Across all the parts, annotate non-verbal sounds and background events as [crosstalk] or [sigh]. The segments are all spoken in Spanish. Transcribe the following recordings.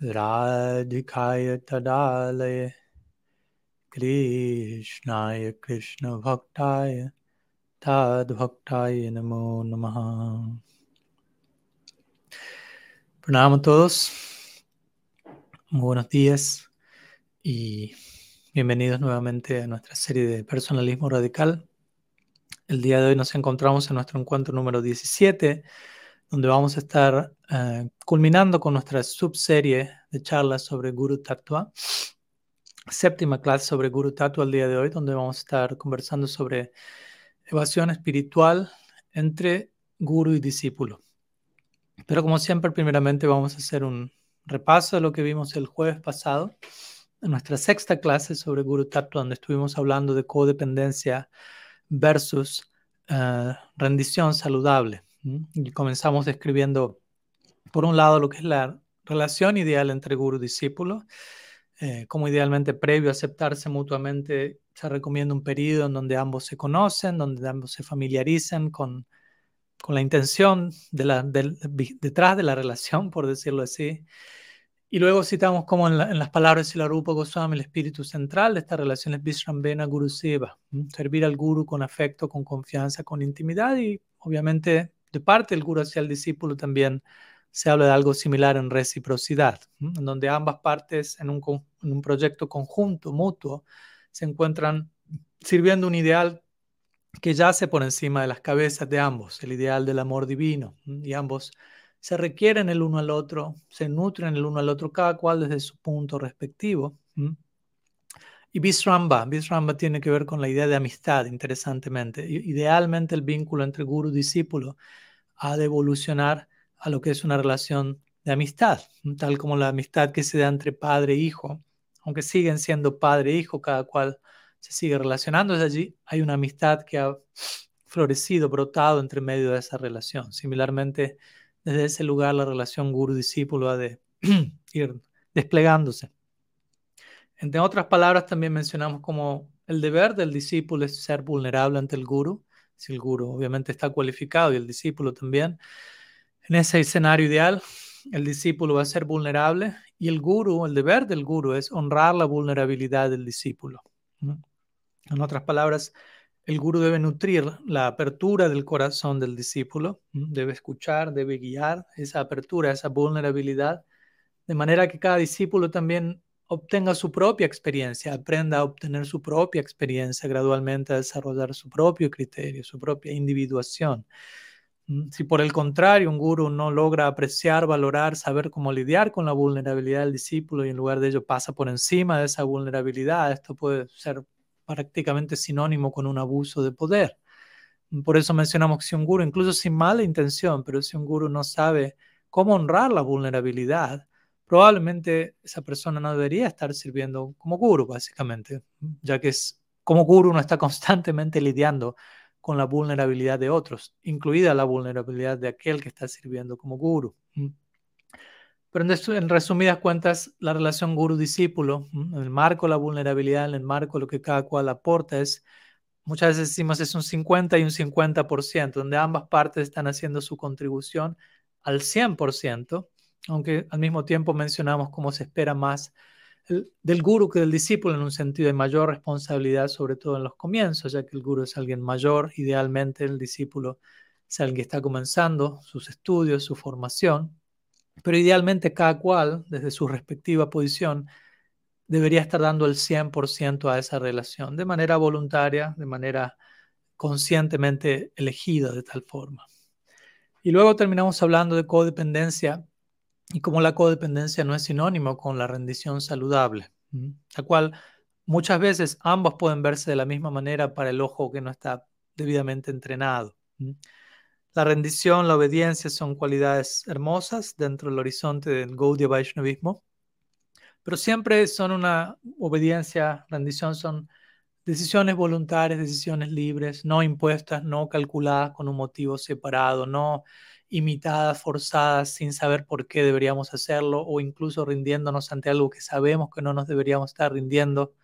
Radhikaya Tadalaya Krishnaya Krishna Bhaktaya Tad Bhaktaya Namo Namaha Pranam a todos, buenos días y bienvenidos nuevamente a nuestra serie de personalismo radical. El día de hoy nos encontramos en nuestro encuentro número 17, donde vamos a estar eh, culminando con nuestra subserie de charlas sobre Guru Tattva. Séptima clase sobre Guru Tattva el día de hoy, donde vamos a estar conversando sobre evasión espiritual entre Guru y discípulo. Pero como siempre, primeramente vamos a hacer un repaso de lo que vimos el jueves pasado en nuestra sexta clase sobre Guru Tattva, donde estuvimos hablando de codependencia versus eh, rendición saludable. Y comenzamos describiendo, por un lado, lo que es la relación ideal entre guru y discípulo, eh, como idealmente previo a aceptarse mutuamente se recomienda un periodo en donde ambos se conocen, donde ambos se familiarizan con, con la intención de la, detrás de la relación, por decirlo así, y luego citamos como en, las palabras de Silarupa Goswami, el espíritu central de esta relación es Vishrambena Guru Seva, servir al Guru con afecto, con confianza, con intimidad y obviamente de parte del Guru hacia el discípulo también se habla de algo similar en reciprocidad, en donde ambas partes en un, en un proyecto conjunto, mutuo, se encuentran sirviendo un ideal que yace por encima de las cabezas de ambos, el ideal del amor divino, y ambos se requieren el uno al otro, se nutren el uno al otro, cada cual desde su punto respectivo. Y Visramba, Visramba tiene que ver con la idea de amistad, interesantemente. Idealmente el vínculo entre guru y discípulo ha de evolucionar a lo que es una relación de amistad, tal como la amistad que se da entre padre e hijo, aunque siguen siendo padre e hijo, cada cual se sigue relacionando, desde allí hay una amistad que ha florecido, brotado entre medio de esa relación. Similarmente, desde ese lugar la relación guru-discípulo ha de [clears throat] ir desplegándose. Entre otras palabras, también mencionamos como el deber del discípulo es ser vulnerable ante el guru, si el guru obviamente está cualificado y el discípulo también. En ese escenario ideal, el discípulo va a ser vulnerable y el guru, el deber del guru es honrar la vulnerabilidad del discípulo. En otras palabras, el gurú debe nutrir la apertura del corazón del discípulo, debe escuchar, debe guiar esa apertura, esa vulnerabilidad, de manera que cada discípulo también obtenga su propia experiencia, aprenda a obtener su propia experiencia, gradualmente a desarrollar su propio criterio, su propia individuación. Si por el contrario un gurú no logra apreciar, valorar, saber cómo lidiar con la vulnerabilidad del discípulo y en lugar de ello pasa por encima de esa vulnerabilidad, esto puede ser prácticamente sinónimo con un abuso de poder. Por eso mencionamos que si un guru, incluso sin mala intención, pero si un guru no sabe cómo honrar la vulnerabilidad, probablemente esa persona no debería estar sirviendo como guru, básicamente, ya que es, como guru no está constantemente lidiando con la vulnerabilidad de otros, incluida la vulnerabilidad de aquel que está sirviendo como guru. Pero en, resumidas cuentas, la relación guru-discípulo, en el marco la vulnerabilidad, en el marco lo que cada cual aporta, es, muchas veces decimos, es un 50 y un 50%, donde ambas partes están haciendo su contribución al 100%, aunque al mismo tiempo mencionamos cómo se espera más del guru que del discípulo en un sentido de mayor responsabilidad, sobre todo en los comienzos, ya que el guru es alguien mayor, idealmente el discípulo es alguien que está comenzando sus estudios, su formación. Pero idealmente cada cual, desde su respectiva posición, debería estar dando el 100% a esa relación, de manera voluntaria, de manera conscientemente elegida de tal forma. Y luego terminamos hablando de codependencia y cómo la codependencia no es sinónimo con la rendición saludable, la cual muchas veces ambos pueden verse de la misma manera para el ojo que no está debidamente entrenado. La rendición, la obediencia son cualidades hermosas dentro del horizonte del Gaudiya Vaishnavismo, pero siempre son una obediencia, rendición son decisiones voluntarias, decisiones libres, no impuestas, no calculadas con un motivo separado, no imitadas, forzadas, sin saber por qué deberíamos hacerlo o incluso rindiéndonos ante algo que sabemos que no nos deberíamos estar rindiendo.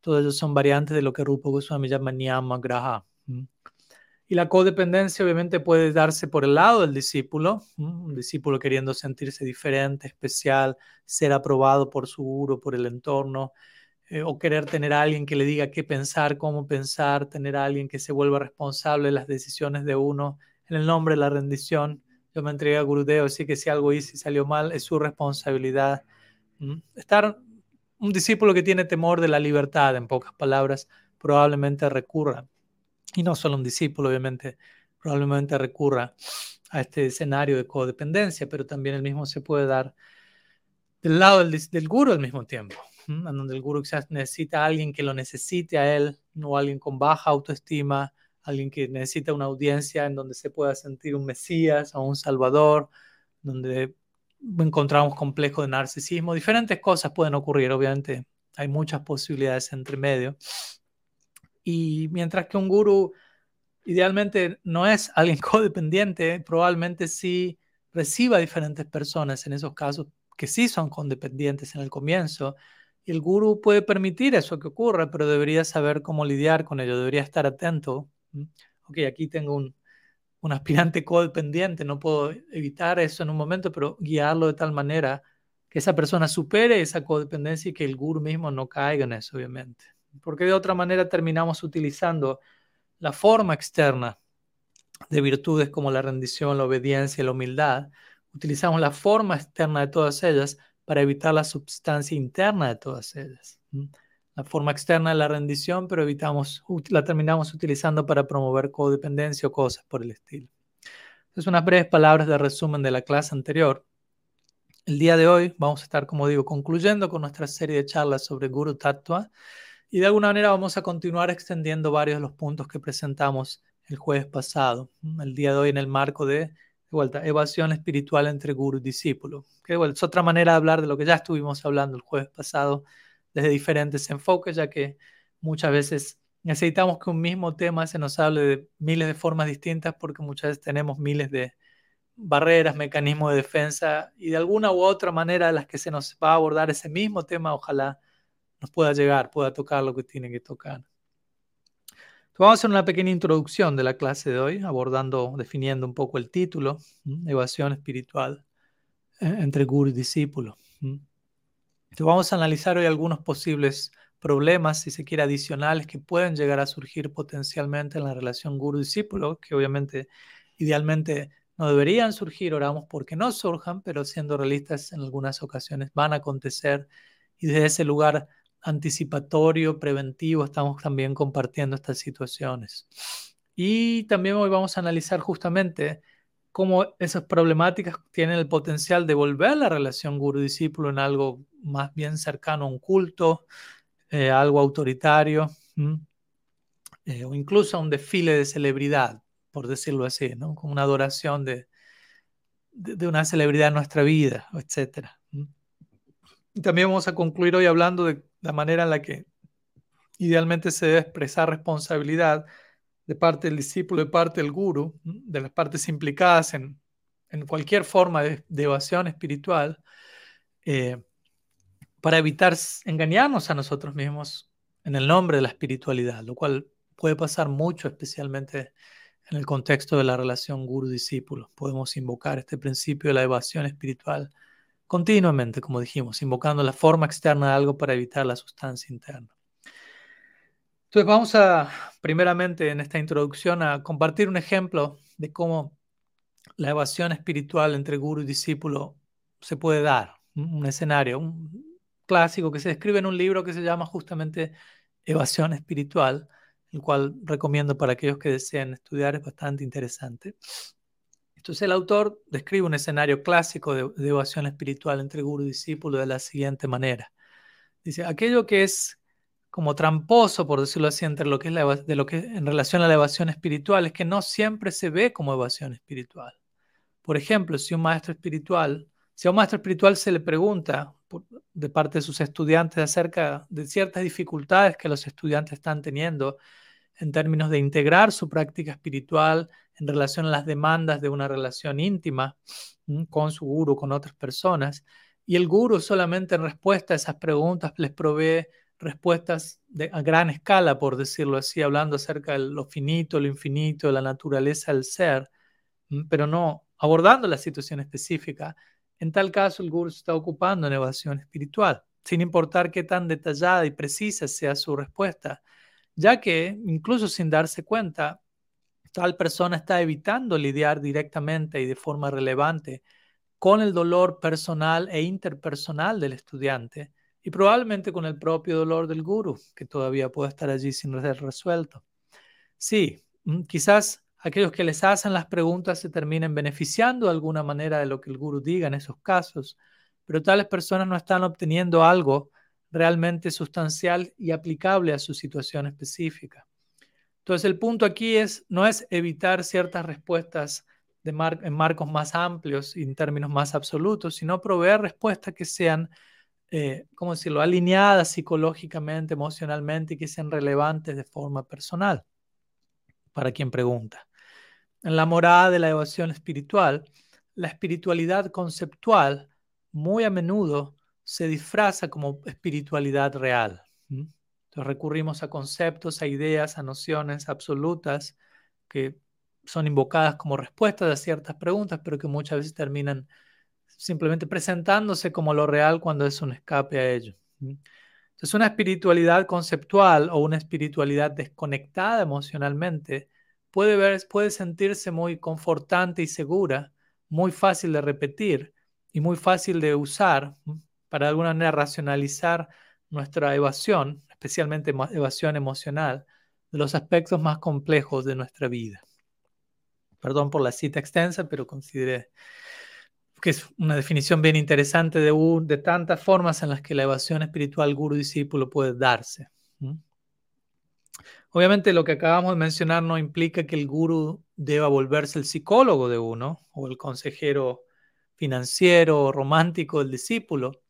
Todo eso son variantes de lo que Rupa Goswami llama Niyama Graha. Y la codependencia obviamente puede darse por el lado del discípulo, un discípulo queriendo sentirse diferente, especial, ser aprobado por su guru, por el entorno, eh, o querer tener a alguien que le diga qué pensar, cómo pensar, tener a alguien que se vuelva responsable de las decisiones de uno en el nombre de la rendición. Yo me entregué a Gurudeo, así que si algo hice y salió mal, es su responsabilidad. Estar un discípulo que tiene temor de la libertad, en pocas palabras, probablemente recurra y no solo un discípulo, obviamente, probablemente recurra a este escenario de codependencia, pero también el mismo se puede dar del lado del, del guru al mismo tiempo, en donde el guru necesita a alguien que lo necesite a él, no alguien con baja autoestima, alguien que necesita una audiencia en donde se pueda sentir un mesías o un salvador, donde encontramos complejo de narcisismo, diferentes cosas pueden ocurrir, obviamente hay muchas posibilidades entre medio. Y mientras que un guru idealmente no es alguien [laughs] codependiente, probablemente sí reciba diferentes personas en esos casos que sí son codependientes en el comienzo. El guru puede permitir eso que ocurra, pero debería saber cómo lidiar con ello, debería estar atento. Ok, aquí tengo un, un aspirante [laughs] codependiente, no puedo evitar eso en un momento, pero guiarlo de tal manera que esa persona supere esa codependencia y que el guru mismo no caiga en eso, obviamente porque de otra manera terminamos utilizando la forma externa de virtudes como la rendición, la obediencia la humildad. Utilizamos la forma externa de todas ellas para evitar la substancia interna de todas ellas. La forma externa de la rendición, pero evitamos, la terminamos utilizando para promover codependencia o cosas por el estilo. Entonces, unas breves palabras de resumen de la clase anterior. El día de hoy vamos a estar, como digo, concluyendo con nuestra serie de charlas sobre Guru Tattva y de alguna manera vamos a continuar extendiendo varios de los puntos que presentamos el jueves pasado, el día de hoy en el marco de, vuelta, evasión espiritual entre guru y discípulo. Que es otra manera de hablar de lo que ya estuvimos hablando el jueves pasado desde diferentes enfoques, ya que muchas veces necesitamos que un mismo tema se nos hable de miles de formas distintas porque muchas veces tenemos miles de barreras, mecanismos de defensa y de alguna u otra manera de las que se nos va a abordar ese mismo tema, ojalá nos pueda llegar, pueda tocar lo que tiene que tocar. vamos a hacer una pequeña introducción de la clase de hoy, abordando, definiendo un poco el título, evasión espiritual eh, entre guru y discípulo. Vamos a analizar hoy algunos posibles problemas, si se quiere, adicionales que pueden llegar a surgir potencialmente en la relación guru-discípulo, que obviamente, idealmente, no deberían surgir, oramos porque no surjan, pero siendo realistas, en algunas ocasiones van a acontecer y desde ese lugar anticipatorio, preventivo, estamos también compartiendo estas situaciones. Y también hoy vamos a analizar justamente cómo esas problemáticas tienen el potencial de volver la relación guru-discípulo en algo más bien cercano a un culto, eh, algo autoritario, eh, o incluso a un desfile de celebridad, por decirlo así, ¿no? como una adoración de, de, una celebridad en nuestra vida, etc. Y también vamos a concluir hoy hablando de la manera en la que idealmente se debe expresar responsabilidad de parte del discípulo, de parte del guru, de las partes implicadas en, cualquier forma de, evasión espiritual, eh, para evitar engañarnos a nosotros mismos en el nombre de la espiritualidad, lo cual puede pasar mucho, especialmente en el contexto de la relación guru-discípulo. Podemos invocar este principio de la evasión espiritual continuamente, como dijimos, invocando la forma externa de algo para evitar la sustancia interna. Entonces vamos a, primeramente en esta introducción, a compartir un ejemplo de cómo la evasión espiritual entre guru y discípulo se puede dar. Un escenario, un clásico que se describe en un libro que se llama justamente Evasión Espiritual, el cual recomiendo para aquellos que deseen estudiar, es bastante interesante. Entonces el autor describe un escenario clásico de, evasión espiritual entre guru y discípulo de la siguiente manera. Dice, aquello que es como tramposo, por decirlo así, entre lo que es la, de lo que en relación a la evasión espiritual es que no siempre se ve como evasión espiritual. Por ejemplo, si un maestro espiritual, si a un maestro espiritual se le pregunta de parte de sus estudiantes acerca de ciertas dificultades que los estudiantes están teniendo en términos de integrar su práctica espiritual en relación a las demandas de una relación íntima con su guru, con otras personas. Y el guru solamente en respuesta a esas preguntas les provee respuestas de, a gran escala, por decirlo así, hablando acerca de lo finito, lo infinito, la naturaleza del ser, pero no abordando la situación específica. En tal caso, el guru se está ocupando en evasión espiritual, sin importar qué tan detallada y precisa sea su respuesta, ya que, incluso sin darse cuenta, tal persona está evitando lidiar directamente y de forma relevante con el dolor personal e interpersonal del estudiante y probablemente con el propio dolor del guru, que todavía puede estar allí sin ser resuelto. Sí, mm, quizás aquellos que les hacen las preguntas se terminen beneficiando de alguna manera de lo que el guru diga en esos casos, pero tales personas no están obteniendo algo realmente sustancial y aplicable a su situación específica. Entonces el punto aquí es no es evitar ciertas respuestas en marcos más amplios y en términos más absolutos, sino proveer respuestas que sean, eh, ¿cómo decirlo?, alineadas psicológicamente, emocionalmente y que sean relevantes de forma personal para quien pregunta. En la morada de la evasión espiritual, la espiritualidad conceptual muy a menudo se disfraza como espiritualidad real. Entonces recurrimos a conceptos, a ideas, a nociones absolutas que son invocadas como respuestas a ciertas preguntas, pero que muchas veces terminan simplemente presentándose como lo real cuando es un escape a ello. Entonces, una espiritualidad conceptual o una espiritualidad desconectada emocionalmente puede, ver, puede sentirse muy confortante y segura, muy fácil de repetir y muy fácil de usar para de alguna manera racionalizar nuestra evasión, especialmente evasión emocional, de los aspectos más complejos de nuestra vida. Perdón por la cita extensa, pero consideré que es una definición bien interesante de, de tantas formas en las que la evasión espiritual guru-discípulo puede darse. Obviamente lo que acabamos de mencionar no implica que el guru deba volverse el psicólogo de uno o el consejero financiero o romántico del discípulo,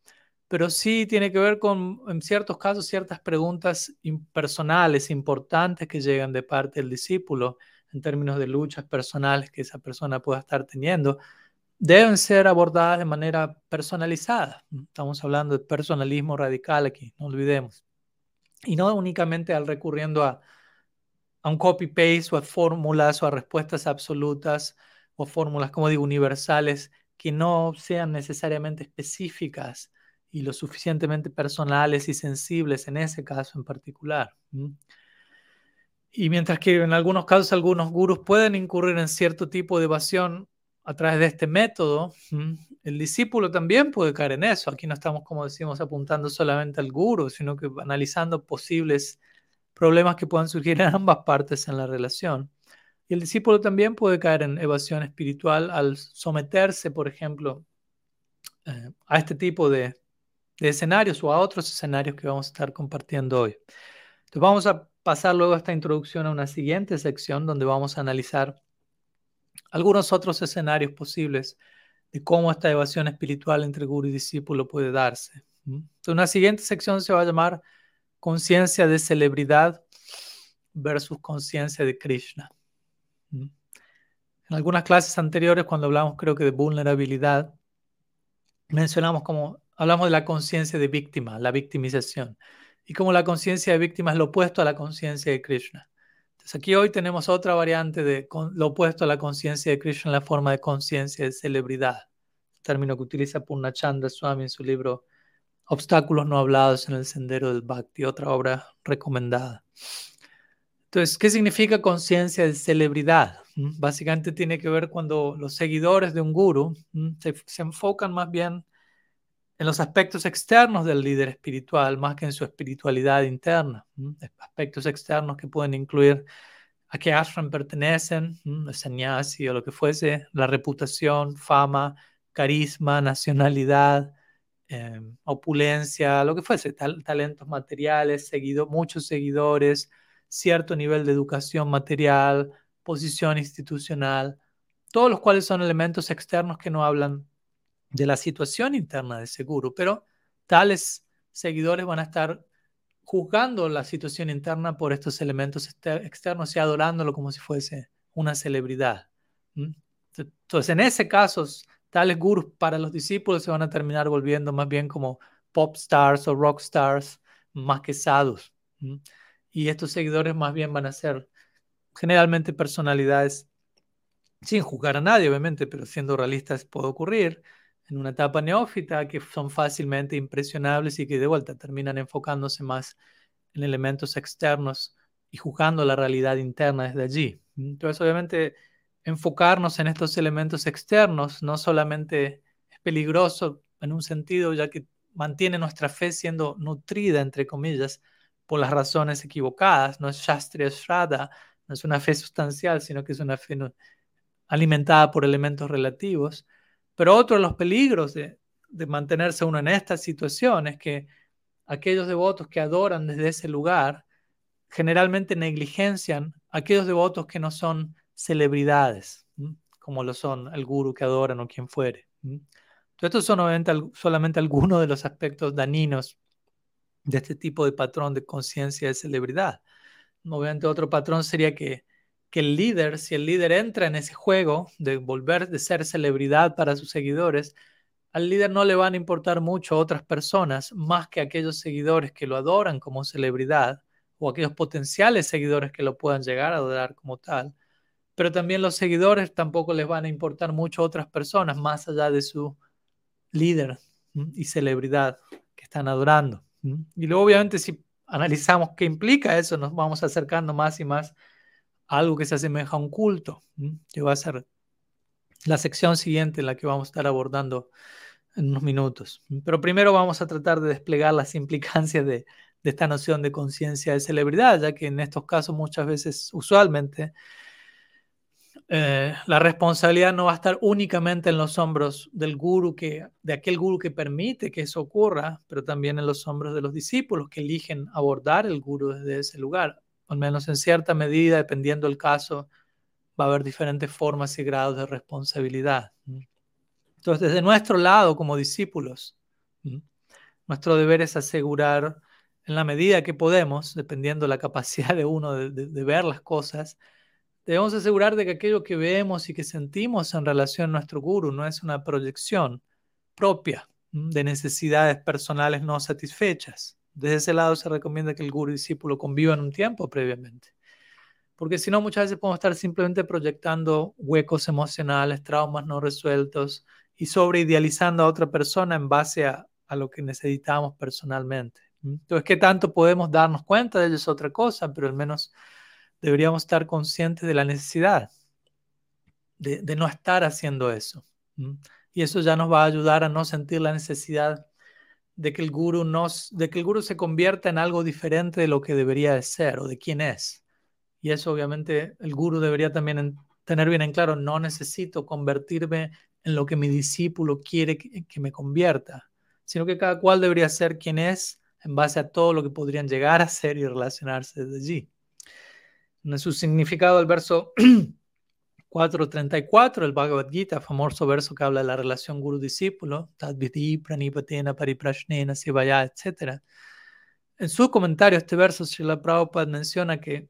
pero sí tiene que ver con, en ciertos casos, ciertas preguntas personales importantes que llegan de parte del discípulo en términos de luchas personales que esa persona pueda estar teniendo, deben ser abordadas de manera personalizada. Estamos hablando de personalismo radical aquí, no olvidemos. Y no únicamente al recurriendo a, a un copy-paste o a fórmulas o a respuestas absolutas o fórmulas, como digo, universales que no sean necesariamente específicas y lo suficientemente personales y sensibles en ese caso en particular. Y mientras que en algunos casos algunos gurús pueden incurrir en cierto tipo de evasión a través de este método, el discípulo también puede caer en eso. Aquí no estamos, como decimos, apuntando solamente al gurú, sino que analizando posibles problemas que puedan surgir en ambas partes en la relación. Y el discípulo también puede caer en evasión espiritual al someterse, por ejemplo, eh, a este tipo de, de escenarios o a otros escenarios que vamos a estar compartiendo hoy. Entonces vamos a pasar luego esta introducción a una siguiente sección donde vamos a analizar algunos otros escenarios posibles de cómo esta evasión espiritual entre guru y discípulo puede darse. Entonces, una siguiente sección se va a llamar conciencia de celebridad versus conciencia de Krishna. En algunas clases anteriores, cuando hablamos creo que de vulnerabilidad, mencionamos como, hablamos de la conciencia de víctima, la victimización y como la conciencia de víctima es lo opuesto a la conciencia de Krishna. Entonces aquí hoy tenemos otra variante de lo opuesto a la conciencia de Krishna la forma de conciencia de celebridad, término que utiliza Purnachandra Swami en su libro Obstáculos no hablados en el sendero del Bhakti, otra obra recomendada. Entonces, ¿qué significa conciencia de celebridad? ¿Mm? Básicamente tiene que ver cuando los seguidores de un guru se, se enfocan más bien en los aspectos externos del líder espiritual más que en su espiritualidad interna. Aspectos externos que pueden incluir a qué ashram pertenecen, el sannyasi o lo que fuese, la reputación, fama, carisma, nacionalidad, em, opulencia, lo que fuese, talentos materiales, seguido, muchos seguidores, cierto nivel de educación material, posición institucional, todos los cuales son elementos externos que no hablan de la situación interna de seguro, pero tales seguidores van a estar juzgando la situación interna por estos elementos externos y adorándolo como si fuese una celebridad. Entonces, en ese caso, tales gurus para los discípulos se van a terminar volviendo más bien como pop stars o rock stars, más que sadhus. Y estos seguidores más bien van a ser generalmente personalidades, sin juzgar a nadie, obviamente, pero siendo realistas puede ocurrir, en una etapa neófita que son fácilmente impresionables y que de vuelta terminan enfocándose más en elementos externos y juzgando la realidad interna desde allí. Entonces, obviamente, enfocarnos en estos elementos externos no solamente es peligroso en un sentido, ya que mantiene nuestra fe siendo nutrida, entre comillas, por las razones equivocadas. No es Shastriya Shraddha, no es una fe sustancial, sino que es una fe alimentada por elementos relativos. Pero otro de los peligros de, mantenerse uno en esta situación es que aquellos devotos que adoran desde ese lugar generalmente negligencian a aquellos devotos que no son celebridades, como lo son el guru que adoran o quien fuere. estos son solamente algunos de los aspectos dañinos de este tipo de patrón de conciencia de celebridad. Obviamente otro patrón sería que, que el líder, si el líder entra en ese juego de volver de ser celebridad para sus seguidores, al líder no le van a importar mucho otras personas más que aquellos seguidores que lo adoran como celebridad o aquellos potenciales seguidores que lo puedan llegar a adorar como tal. Pero también los seguidores tampoco les van a importar mucho otras personas más allá de su líder y celebridad que están adorando. Y luego obviamente si analizamos qué implica eso, nos vamos acercando más y más algo que se asemeja a un culto, que va a ser la sección siguiente en la que vamos a estar abordando en unos minutos. Pero primero vamos a tratar de desplegar las [laughs] implicancias de, de esta noción de conciencia de celebridad, ya que en estos casos muchas veces, usualmente, eh, la responsabilidad no va a estar únicamente en los hombros del guru que, de aquel guru que permite que eso ocurra, pero también en los hombros de los discípulos que eligen abordar el guru desde ese lugar. Al menos en cierta medida, dependiendo del caso, va a haber diferentes formas y grados de responsabilidad. Entonces, desde nuestro lado como discípulos, nuestro deber es asegurar en la medida que podemos, dependiendo de la capacidad de uno de ver las cosas, Debemos asegurar de que aquello que vemos y que sentimos en relación a nuestro guru no es una proyección propia de necesidades personales no satisfechas. Desde ese lado se recomienda que el guru y discípulo convivan un tiempo previamente. Porque si no, muchas veces podemos estar simplemente proyectando huecos emocionales, traumas no resueltos y sobreidealizando a otra persona en base a, a lo que necesitamos personalmente. Entonces, ¿qué tanto podemos darnos cuenta de ello es otra cosa? Pero al menos deberíamos estar conscientes de la necesidad de, no estar haciendo eso. Y eso ya nos va a ayudar a no sentir la necesidad de que el guru nos, de que el guru se convierta en algo diferente de lo que debería de ser o de quién es. Y eso obviamente el guru debería también tener bien en claro, no necesito convertirme en lo que mi discípulo quiere que, que me convierta, sino que cada cual debería ser quien es en base a todo lo que podrían llegar a ser y relacionarse desde allí. En su significado, el verso [clears throat] 4.34, el Bhagavad Gita, famoso verso que habla de la relación guru-discípulo, tadviti, pranipatena, pariprashnena, sivaya, etc. En su comentario este verso, Srila Prabhupada menciona que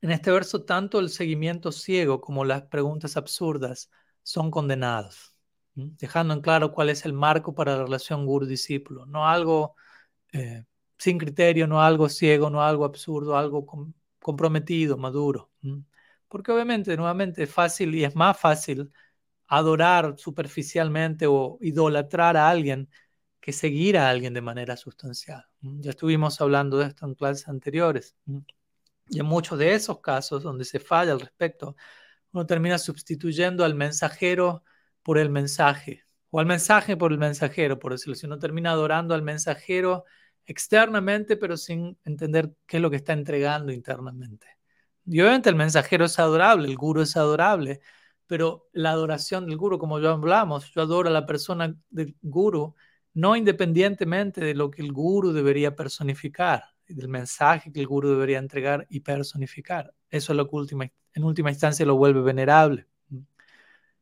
en este verso tanto el seguimiento ciego como las preguntas absurdas son condenados, dejando en claro cuál es el marco para la relación guru-discípulo, no algo eh, sin criterio, no algo ciego, no algo absurdo, algo comprometido, maduro. Porque obviamente, nuevamente, es fácil y es más fácil adorar superficialmente o idolatrar a alguien que seguir a alguien de manera sustancial. Ya estuvimos hablando de esto en clases anteriores. Y en muchos de esos casos donde se falla al respecto, uno termina sustituyendo al mensajero por el mensaje, o al mensaje por el mensajero, por decirlo así. Uno termina adorando al mensajero externamente, pero sin entender qué es lo que está entregando internamente. Y obviamente el mensajero es adorable, el guru es adorable, pero la adoración del guru, como ya hablamos, yo adoro a la persona del guru, no independientemente de lo que el guru debería personificar, del mensaje que el guru debería entregar y personificar. Eso es lo que en última instancia lo vuelve venerable.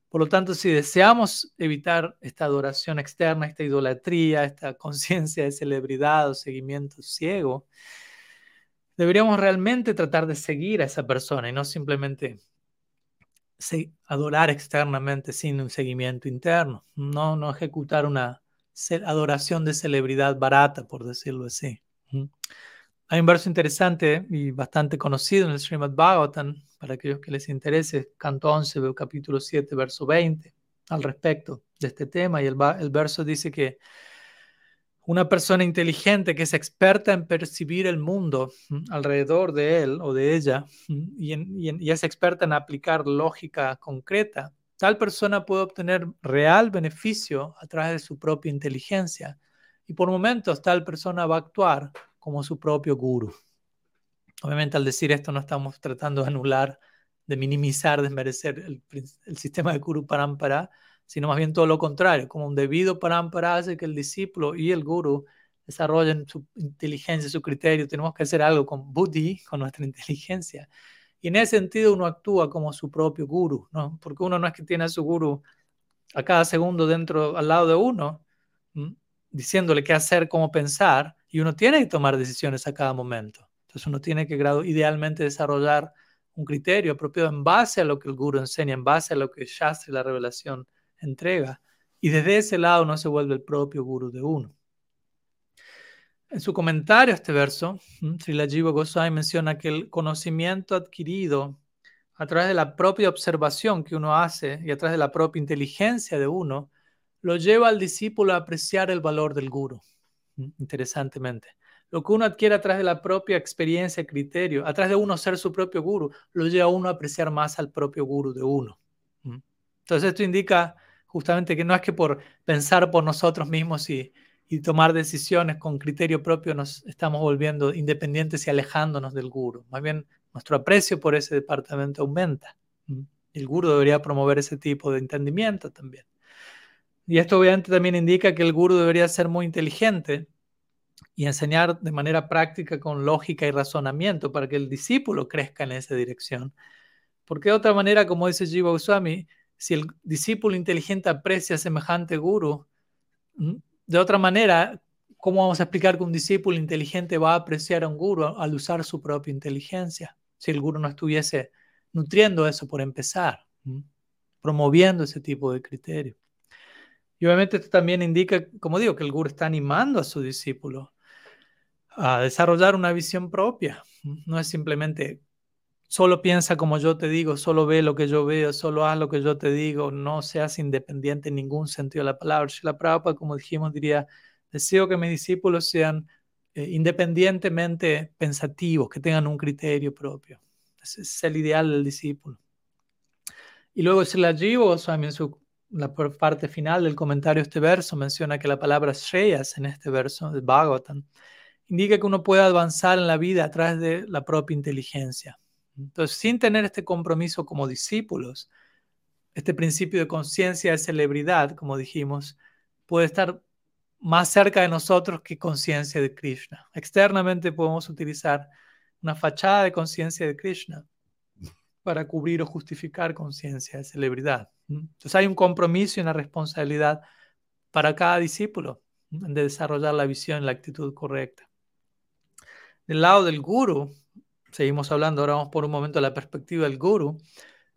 Por lo tanto, si deseamos evitar esta adoración externa, esta idolatría, esta conciencia de celebridad o seguimiento ciego, deberíamos realmente tratar de seguir a esa persona y no simplemente adorar externamente sin un seguimiento interno, no, no ejecutar una adoración de celebridad barata, por decirlo así. Hay un verso interesante y bastante conocido en el Srimad Bhagavatam, para aquellos que les interese, canto 11, capítulo 7, verso 20, al respecto de este tema. Y el, el verso dice que una persona inteligente que es experta en percibir el mundo alrededor de él o de ella y, es experta en aplicar lógica concreta, tal persona puede obtener real beneficio a través de su propia inteligencia. Y por momentos tal persona va a actuar como su propio guru. Obviamente al decir esto no estamos tratando de anular, de minimizar, desmerecer el, el sistema de Guru Parampara, sino más bien todo lo contrario, como un debido parampara hace que el discípulo y el guru desarrollen su inteligencia, su criterio. Tenemos que hacer algo con buddhi, con nuestra [laughs] inteligencia. Y en ese sentido uno actúa como su propio guru, ¿no? Porque uno no es que tiene a su guru a cada segundo dentro, al lado de uno, diciéndole qué hacer, cómo pensar, y uno tiene que tomar decisiones a cada momento. Entonces uno tiene que idealmente desarrollar un criterio propio en base a lo que el guru enseña, en base a lo que Shastra y la revelación entrega. Y desde ese lado no se vuelve el propio guru de uno. En su comentario a este verso, Srila Jiva Goswami menciona que el conocimiento adquirido a través de la propia observación que uno hace y a través de la propia inteligencia de uno, lo lleva al discípulo a apreciar el valor del guru. Interesantemente. Lo que uno adquiere a través de la propia experiencia, criterio, a través de uno ser su propio guru, lo lleva a uno a apreciar más al propio guru de uno. Entonces esto indica justamente que no es que por pensar por nosotros mismos y, tomar decisiones con criterio propio nos estamos volviendo independientes y alejándonos del guru. Más bien, nuestro aprecio por ese departamento aumenta. El guru debería promover ese tipo de entendimiento también. Y esto obviamente también indica que el guru debería ser muy inteligente y enseñar de manera práctica con lógica y razonamiento para que el discípulo crezca en esa dirección. Porque de otra manera, como dice Jiva Goswami, si el discípulo inteligente aprecia semejante guru, de otra manera, ¿cómo vamos a explicar que un discípulo inteligente va a apreciar a un guru al usar su propia inteligencia? Si el guru no estuviese nutriendo eso por empezar, promoviendo ese tipo de criterio. Y obviamente esto también indica, como digo, que el guru está animando a su discípulo a desarrollar una visión propia. No es simplemente solo piensa como yo te digo, solo ve lo que yo veo, solo haz lo que yo te digo, no seas independiente en ningún sentido de la palabra. Si la Prabhupada, como dijimos, diría, deseo que mis discípulos sean eh, independientemente pensativos, que tengan un criterio propio. Ese es el ideal del discípulo. Y luego la Jiva en su, la parte final del comentario este verso menciona que la palabra Shreyas en este verso, de Bhagavatam, indica que uno puede avanzar en la vida a través de la propia inteligencia. Entonces, sin tener este compromiso como discípulos, este principio de conciencia de celebridad, como dijimos, puede estar más cerca de nosotros que conciencia de Krishna. Externamente podemos utilizar una fachada de conciencia de Krishna para cubrir o justificar conciencia de celebridad. Entonces hay un compromiso y una responsabilidad para cada discípulo de desarrollar la visión y la actitud correcta. Del lado del guru, seguimos hablando, ahora vamos por un momento a la perspectiva del guru.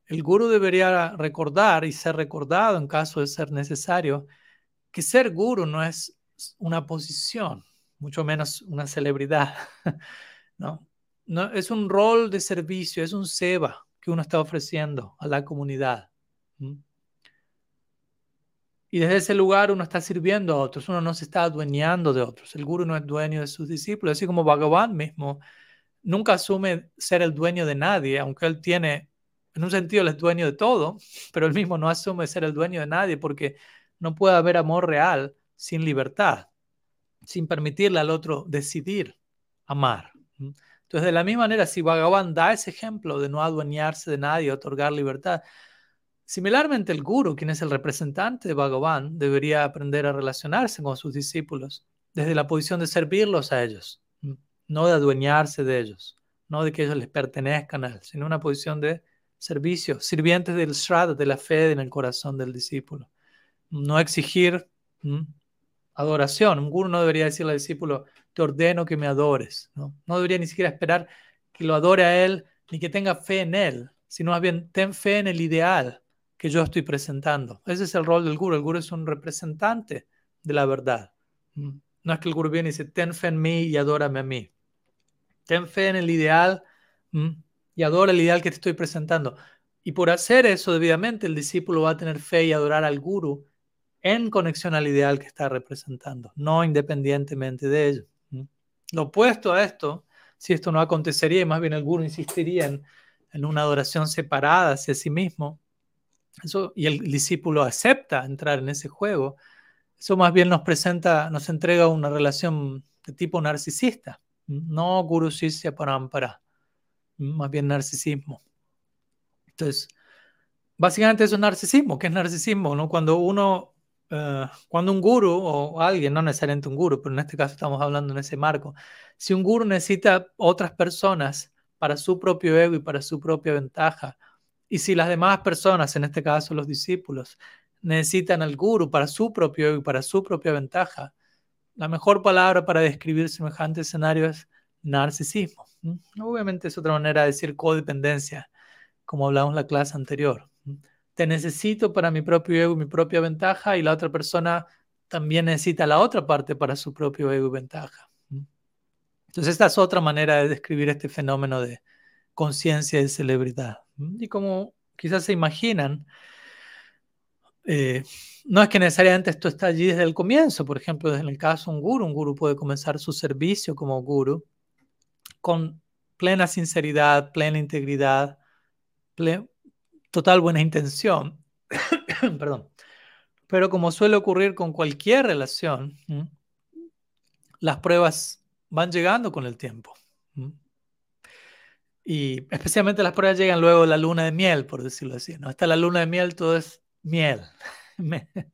El guru debería recordar y ser recordado en caso de ser necesario que ser guru no es una posición, mucho menos una celebridad, [laughs] ¿no? no es un rol de servicio, es un seva que uno está ofreciendo a la comunidad. Y desde ese lugar uno está sirviendo a otros, uno no se está adueñando de otros. El guru no es dueño de sus discípulos, así como Bhagavan mismo nunca asume ser el dueño de nadie, aunque él tiene, en un sentido, él es dueño de todo, [laughs] pero él mismo no asume ser el dueño de nadie porque no puede haber amor real sin libertad, sin permitirle al otro decidir amar. Entonces, de la misma manera, si Bhagavan da ese ejemplo de no adueñarse de nadie, otorgar libertad, similarmente el guru, quien es el representante de Bhagavan, debería aprender a relacionarse con sus discípulos desde la posición de servirlos a ellos, no de adueñarse de ellos, no de que ellos les pertenezcan a él, sino una posición de servicio, sirvientes del Shraddha, de la fe en el corazón del discípulo. No exigir adoración. Un guru no debería decirle al discípulo, te ordeno que me adores. ¿no? no debería ni siquiera esperar que lo adore a él ni que tenga fe en él, sino más bien ten fe en el ideal que yo estoy presentando. Ese es el rol del guru. El guru es un representante de la verdad no es que el gurú viene y dice, ten fe en mí y adórame a mí. Ten fe en el ideal y adora el ideal que te estoy presentando. Y por hacer eso debidamente, el discípulo va a tener fe y adorar al guru en conexión al ideal que está representando, no independientemente de ello. Lo opuesto a esto, si esto no acontecería y más bien el guru insistiría en, en una adoración separada hacia sí mismo, eso, y el discípulo acepta entrar en ese juego, eso más bien nos presenta, nos entrega una relación de tipo narcisista, no guru sisya parampara, más bien narcisismo. Entonces, básicamente eso es narcisismo. ¿Qué es narcisismo? ¿no? Cuando uno, eh, cuando un guru o alguien, no necesariamente un guru, pero en este caso estamos hablando en ese marco, si un guru necesita otras personas para su propio ego y para su propia ventaja, y si las demás personas, en este caso los discípulos, necesitan al guru para su propio ego y para su propia ventaja, la mejor palabra para describir semejante escenario es narcisismo. Obviamente es otra manera de decir codependencia como hablamos en la clase anterior. Te necesito para mi propio ego mi propia ventaja y la otra persona también necesita la otra parte para su propio ego y ventaja. Entonces esta es otra manera de describir este fenómeno de conciencia y celebridad. Y como quizás se imaginan, eh, no es que necesariamente esto está allí desde el comienzo. Por ejemplo, desde el caso de un guru, un guru puede comenzar su servicio como guru con plena sinceridad, plena integridad, total buena intención, [coughs] perdón, pero como suele ocurrir con cualquier relación, las pruebas van llegando con el tiempo. Y especialmente las pruebas llegan luego de la luna de miel, por decirlo así. ¿no? Hasta la luna de miel todo es miel. [laughs]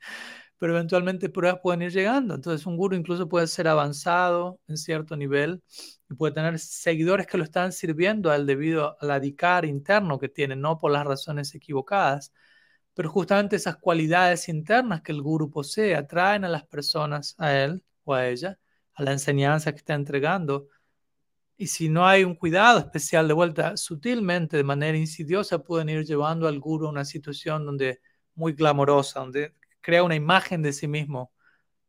pero eventualmente pruebas pueden ir llegando. Entonces un guru incluso puede ser avanzado en cierto nivel y puede tener seguidores que lo están sirviendo al debido al adicar interno que tiene, no por las razones equivocadas, pero justamente esas cualidades internas que el guru posee atraen a las personas a él o a ella, a la enseñanza que está entregando. Y si no hay un cuidado especial de vuelta, sutilmente, de manera insidiosa, pueden ir llevando al guru a una situación donde muy glamorosa, donde crea una imagen de sí mismo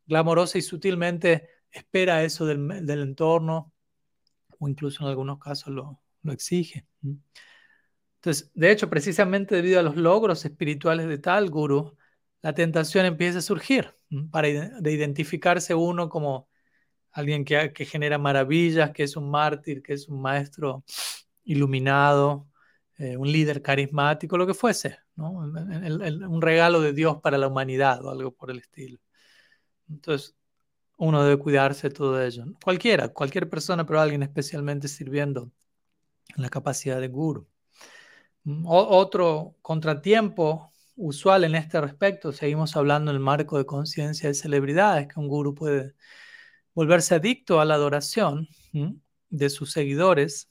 glamorosa y sutilmente espera eso del, entorno o incluso en algunos casos lo, exige. Entonces, de hecho, precisamente debido a los logros espirituales de tal guru, la tentación empieza a surgir para de identificarse uno como alguien que, que, genera maravillas, que es un mártir, que es un maestro iluminado, eh, un líder carismático, lo que fuese, un regalo de Dios para la humanidad o algo por el estilo. Entonces, uno debe cuidarse de todo ello. Cualquiera, cualquier persona, pero alguien especialmente sirviendo en la capacidad de guru. Otro contratiempo usual en este respecto, seguimos hablando en el marco de conciencia de celebridades, que un guru puede volverse adicto a la adoración de sus seguidores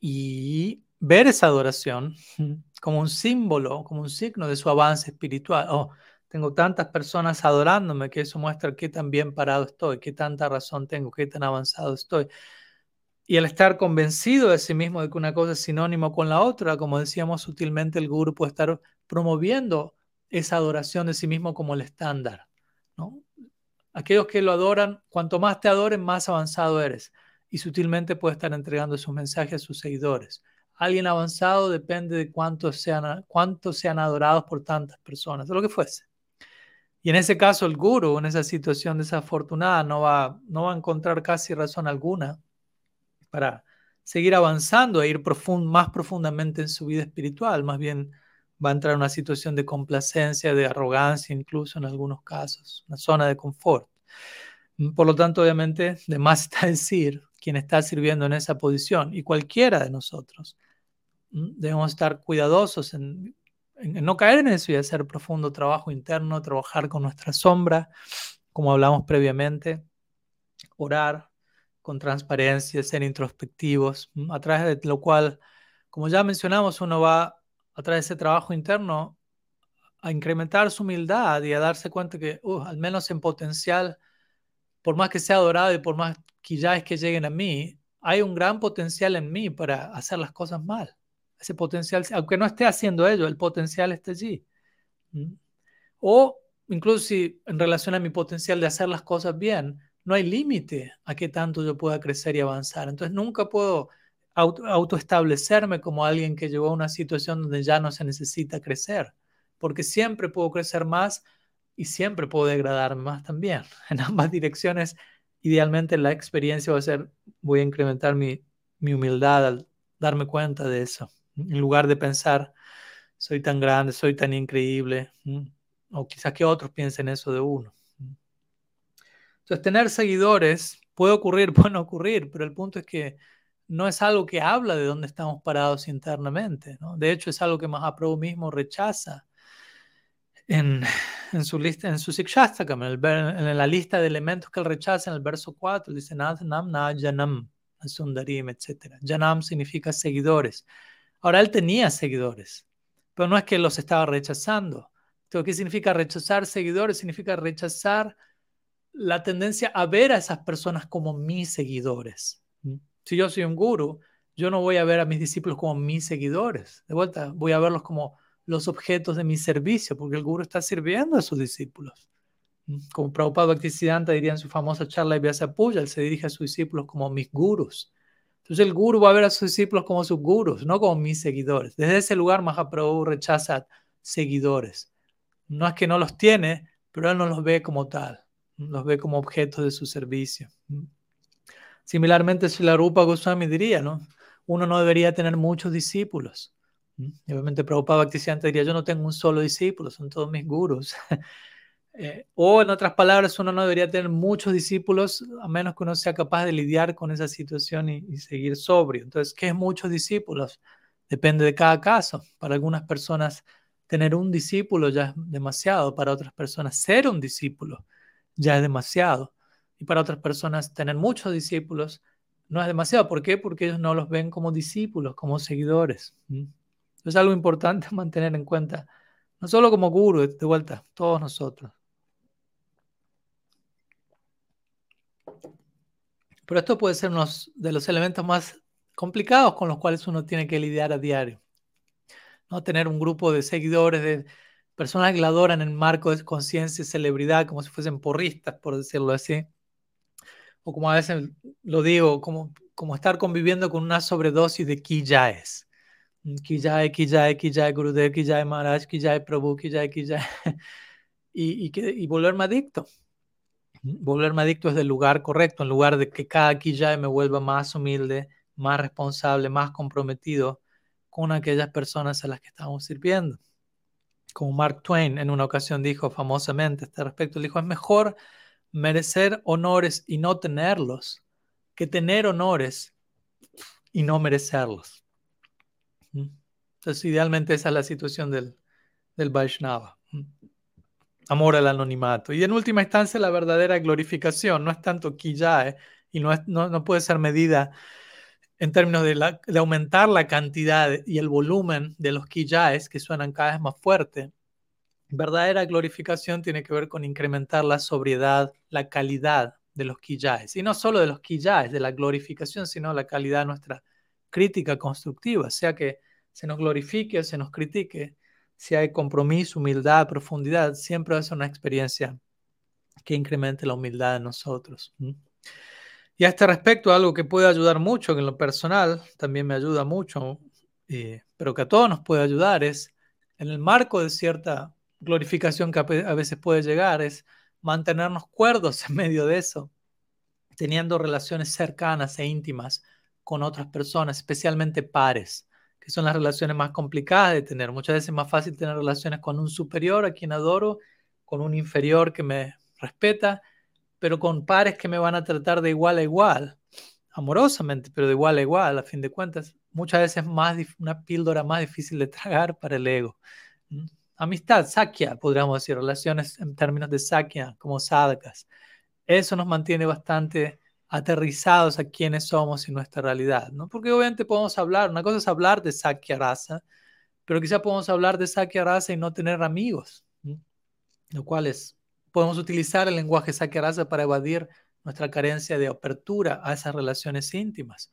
y ver esa adoración como un símbolo, como un signo de su avance espiritual. Oh, tengo tantas personas adorándome que eso muestra qué tan bien parado estoy, qué tanta razón tengo, qué tan avanzado estoy. Y al estar convencido de sí mismo de que una cosa es sinónimo con la otra, como decíamos sutilmente, el guru puede estar promoviendo esa adoración de sí mismo como el estándar. ¿no? Aquellos que lo adoran, cuanto más te adoren, más avanzado eres y sutilmente puede estar entregando sus mensajes a sus seguidores. Alguien avanzado depende de cuántos sean, cuántos sean adorados por tantas personas, o lo que fuese. Y en ese caso, el guru, en esa situación desafortunada, no va, no va a encontrar casi razón alguna para seguir avanzando e ir más profundamente en su vida espiritual. Más bien va a entrar en una situación de complacencia, de arrogancia, incluso en algunos casos, una zona de confort. Por lo tanto, obviamente, de más está [laughs] decir quien está sirviendo en esa posición y cualquiera de nosotros. Debemos estar cuidadosos en, no caer en eso y hacer profundo trabajo interno, trabajar con nuestra sombra, como hablamos previamente, orar con transparencia, ser introspectivos, a través de lo cual, como ya mencionamos, uno va a través de ese trabajo interno a incrementar su humildad y a darse cuenta que, uh, al menos en potencial, por más que sea adorado y por más que ya es que lleguen a mí, hay un gran potencial en mí para hacer las cosas mal. Ese potencial, aunque no esté haciendo ello, el potencial está allí. O incluso si en relación a mi potencial de hacer las cosas bien, no hay límite a qué tanto yo pueda crecer y avanzar. Entonces nunca puedo autoestablecerme como alguien que llegó a una situación donde ya no se necesita crecer, porque siempre puedo crecer más y siempre puedo degradarme más también. [laughs] En ambas direcciones, idealmente la experiencia va a ser, voy a incrementar mi, mi humildad al darme cuenta de eso, en lugar de pensar, soy tan grande, soy tan increíble, o quizás que otros piensen eso de uno. Entonces, tener seguidores puede ocurrir, [laughs] puede no ocurrir, pero el punto es que no es algo que habla de dónde estamos parados internamente. ¿no? De hecho, es algo que Mahaprabhu mismo rechaza en, en su lista, en su Sikshastakam, en, en, la lista de elementos que él rechaza en el verso 4, dice Nam Na Janam, Sundarim, etc. Janam significa seguidores. Ahora, él tenía seguidores, pero no es que los estaba rechazando. Entonces, ¿qué significa rechazar seguidores? Significa rechazar la tendencia a ver a esas personas como mis seguidores. Si yo soy un guru, yo no voy a ver a mis discípulos como mis seguidores. De vuelta, voy a verlos como los objetos de mi servicio, porque el guru está sirviendo a sus discípulos. Como Prabhupada Bhaktisiddhanta diría en su famosa charla de Vyasa Puya, él se dirige a sus discípulos como mis gurus. Entonces el guru va a ver a sus discípulos como sus gurus, no como mis seguidores. Desde ese lugar Mahaprabhu rechaza seguidores. No es que no los tiene, pero él no los ve como tal los ve como objetos de su servicio. Similarmente, si la Rupa Goswami diría, ¿no? Uno no debería tener muchos discípulos. Y obviamente, Prabhupada Bhaktisiddhanta diría, yo no tengo un solo discípulo, son todos mis gurus. [laughs] Eh, o en otras palabras, uno no debería tener muchos discípulos a menos que uno sea capaz de lidiar con esa situación y, seguir sobrio. Entonces, ¿qué es muchos discípulos? Depende de cada caso. Para algunas personas, tener un discípulo ya es demasiado. Para otras personas, ser un discípulo ya es demasiado. Y para otras personas tener muchos discípulos no es demasiado. ¿Por qué? Porque ellos no los ven como discípulos, como seguidores. Es algo importante [laughs] mantener en cuenta, no solo como guru, de vuelta, todos nosotros. Pero esto puede ser uno de los elementos más complicados con los cuales uno tiene que lidiar a diario. ¿no? Tener un grupo de seguidores, de personas que la adoran en marco de conciencia y celebridad, como si fuesen porristas, por decirlo así. O como a veces lo digo, como, como estar conviviendo con una sobredosis de kijae, Gurudev, kijae, Maharaj, kijae, Prabhu, kijae. [laughs] y, que, y volverme adicto. Volverme adicto es del lugar correcto, en lugar de que cada kijae me vuelva más humilde, más responsable, más comprometido con aquellas personas a las que estamos sirviendo como Mark Twain en una ocasión dijo famosamente a este respecto, dijo, es mejor merecer honores y no tenerlos que tener honores y no merecerlos. Entonces, idealmente esa es la situación del, del Vaishnava. Amor al anonimato. Y en última instancia, la verdadera glorificación no es tanto kiyae y no, no, no puede ser medida en términos de, de, aumentar la cantidad y el volumen de los quilláes que suenan cada vez más fuerte. Verdadera glorificación tiene que ver con incrementar la sobriedad, la calidad de los quilláes. Y no solo de los quilláes, de la glorificación, sino la calidad de nuestra crítica constructiva, sea que se nos glorifique o se nos critique, si hay compromiso, humildad, profundidad, siempre ser una experiencia que incremente la humildad de nosotros. Y a este respecto, algo que puede ayudar mucho, que en lo personal también me ayuda mucho, pero que a todos nos puede ayudar, es en el marco de cierta glorificación que a veces puede llegar, es mantenernos cuerdos en medio de eso, teniendo relaciones cercanas e íntimas con otras personas, especialmente pares, que son las relaciones más complicadas de tener. Muchas veces es más fácil tener relaciones con un superior a quien adoro, con un inferior que me respeta, pero con pares que me van a tratar de igual a igual, amorosamente, pero de igual a igual, a fin de cuentas, muchas veces más una píldora más difícil de tragar para el ego. Amistad, sakya, podríamos decir, relaciones en términos de sakya, como sadhakas. Eso nos mantiene bastante aterrizados a quiénes somos y nuestra realidad, ¿no? Porque obviamente podemos hablar, una cosa es hablar de sakya rasa, pero quizá podemos hablar de sakya rasa y no tener amigos, lo cual es podemos utilizar el lenguaje Sakyarasa para evadir nuestra carencia de apertura a esas relaciones íntimas.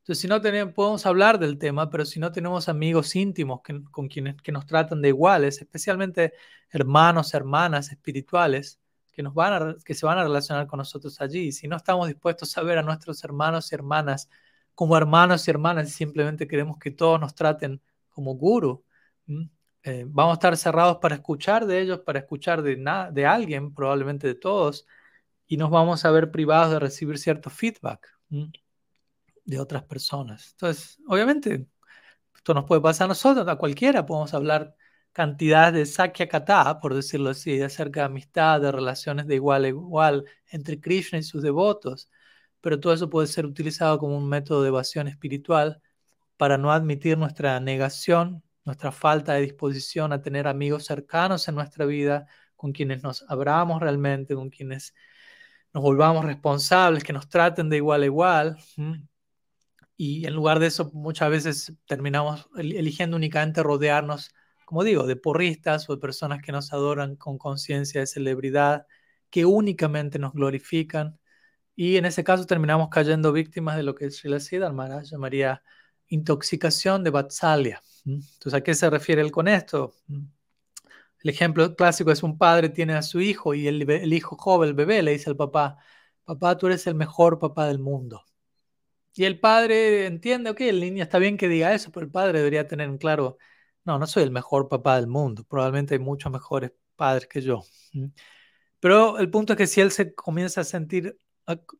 Entonces, si no tenemos, podemos hablar del tema, pero si no tenemos amigos íntimos que, con quienes que nos tratan de iguales, especialmente hermanos, hermanas espirituales, que, nos van a, que se van a relacionar con nosotros allí, si no estamos dispuestos a ver a nuestros hermanos y hermanas como hermanos y hermanas y simplemente queremos que todos nos traten como guru, eh, vamos a estar cerrados para escuchar de ellos, para escuchar de, de alguien, probablemente de todos, y nos vamos a ver privados de recibir cierto feedback de otras personas. Entonces, obviamente, esto nos puede pasar a nosotros, a cualquiera, podemos hablar cantidades de sakya kata, por decirlo así, acerca de amistad, de relaciones de igual a igual entre Krishna y sus devotos, pero todo eso puede ser utilizado como un método de evasión espiritual para no admitir nuestra negación, nuestra falta de disposición a tener amigos cercanos en nuestra vida, con quienes nos abramos realmente, con quienes nos volvamos responsables, que nos traten de igual a igual. Y en lugar de eso, muchas veces terminamos eligiendo únicamente rodearnos, como digo, de porristas o de personas que nos adoran con conciencia de celebridad, que únicamente nos glorifican. Y en ese caso terminamos cayendo víctimas de lo que Srila Siddhar Maharaj llamaría intoxicación de Vatsalya. Entonces, ¿a qué se refiere él con esto? El ejemplo clásico es un padre tiene a su hijo y el, hijo joven, el bebé, le dice al papá, papá, tú eres el mejor papá del mundo. Y el padre entiende, ok, el niño está bien que diga eso, pero el padre debería tener en claro, no, no soy el mejor papá del mundo, probablemente hay muchos mejores padres que yo. Pero el punto es que si él se comienza a sentir,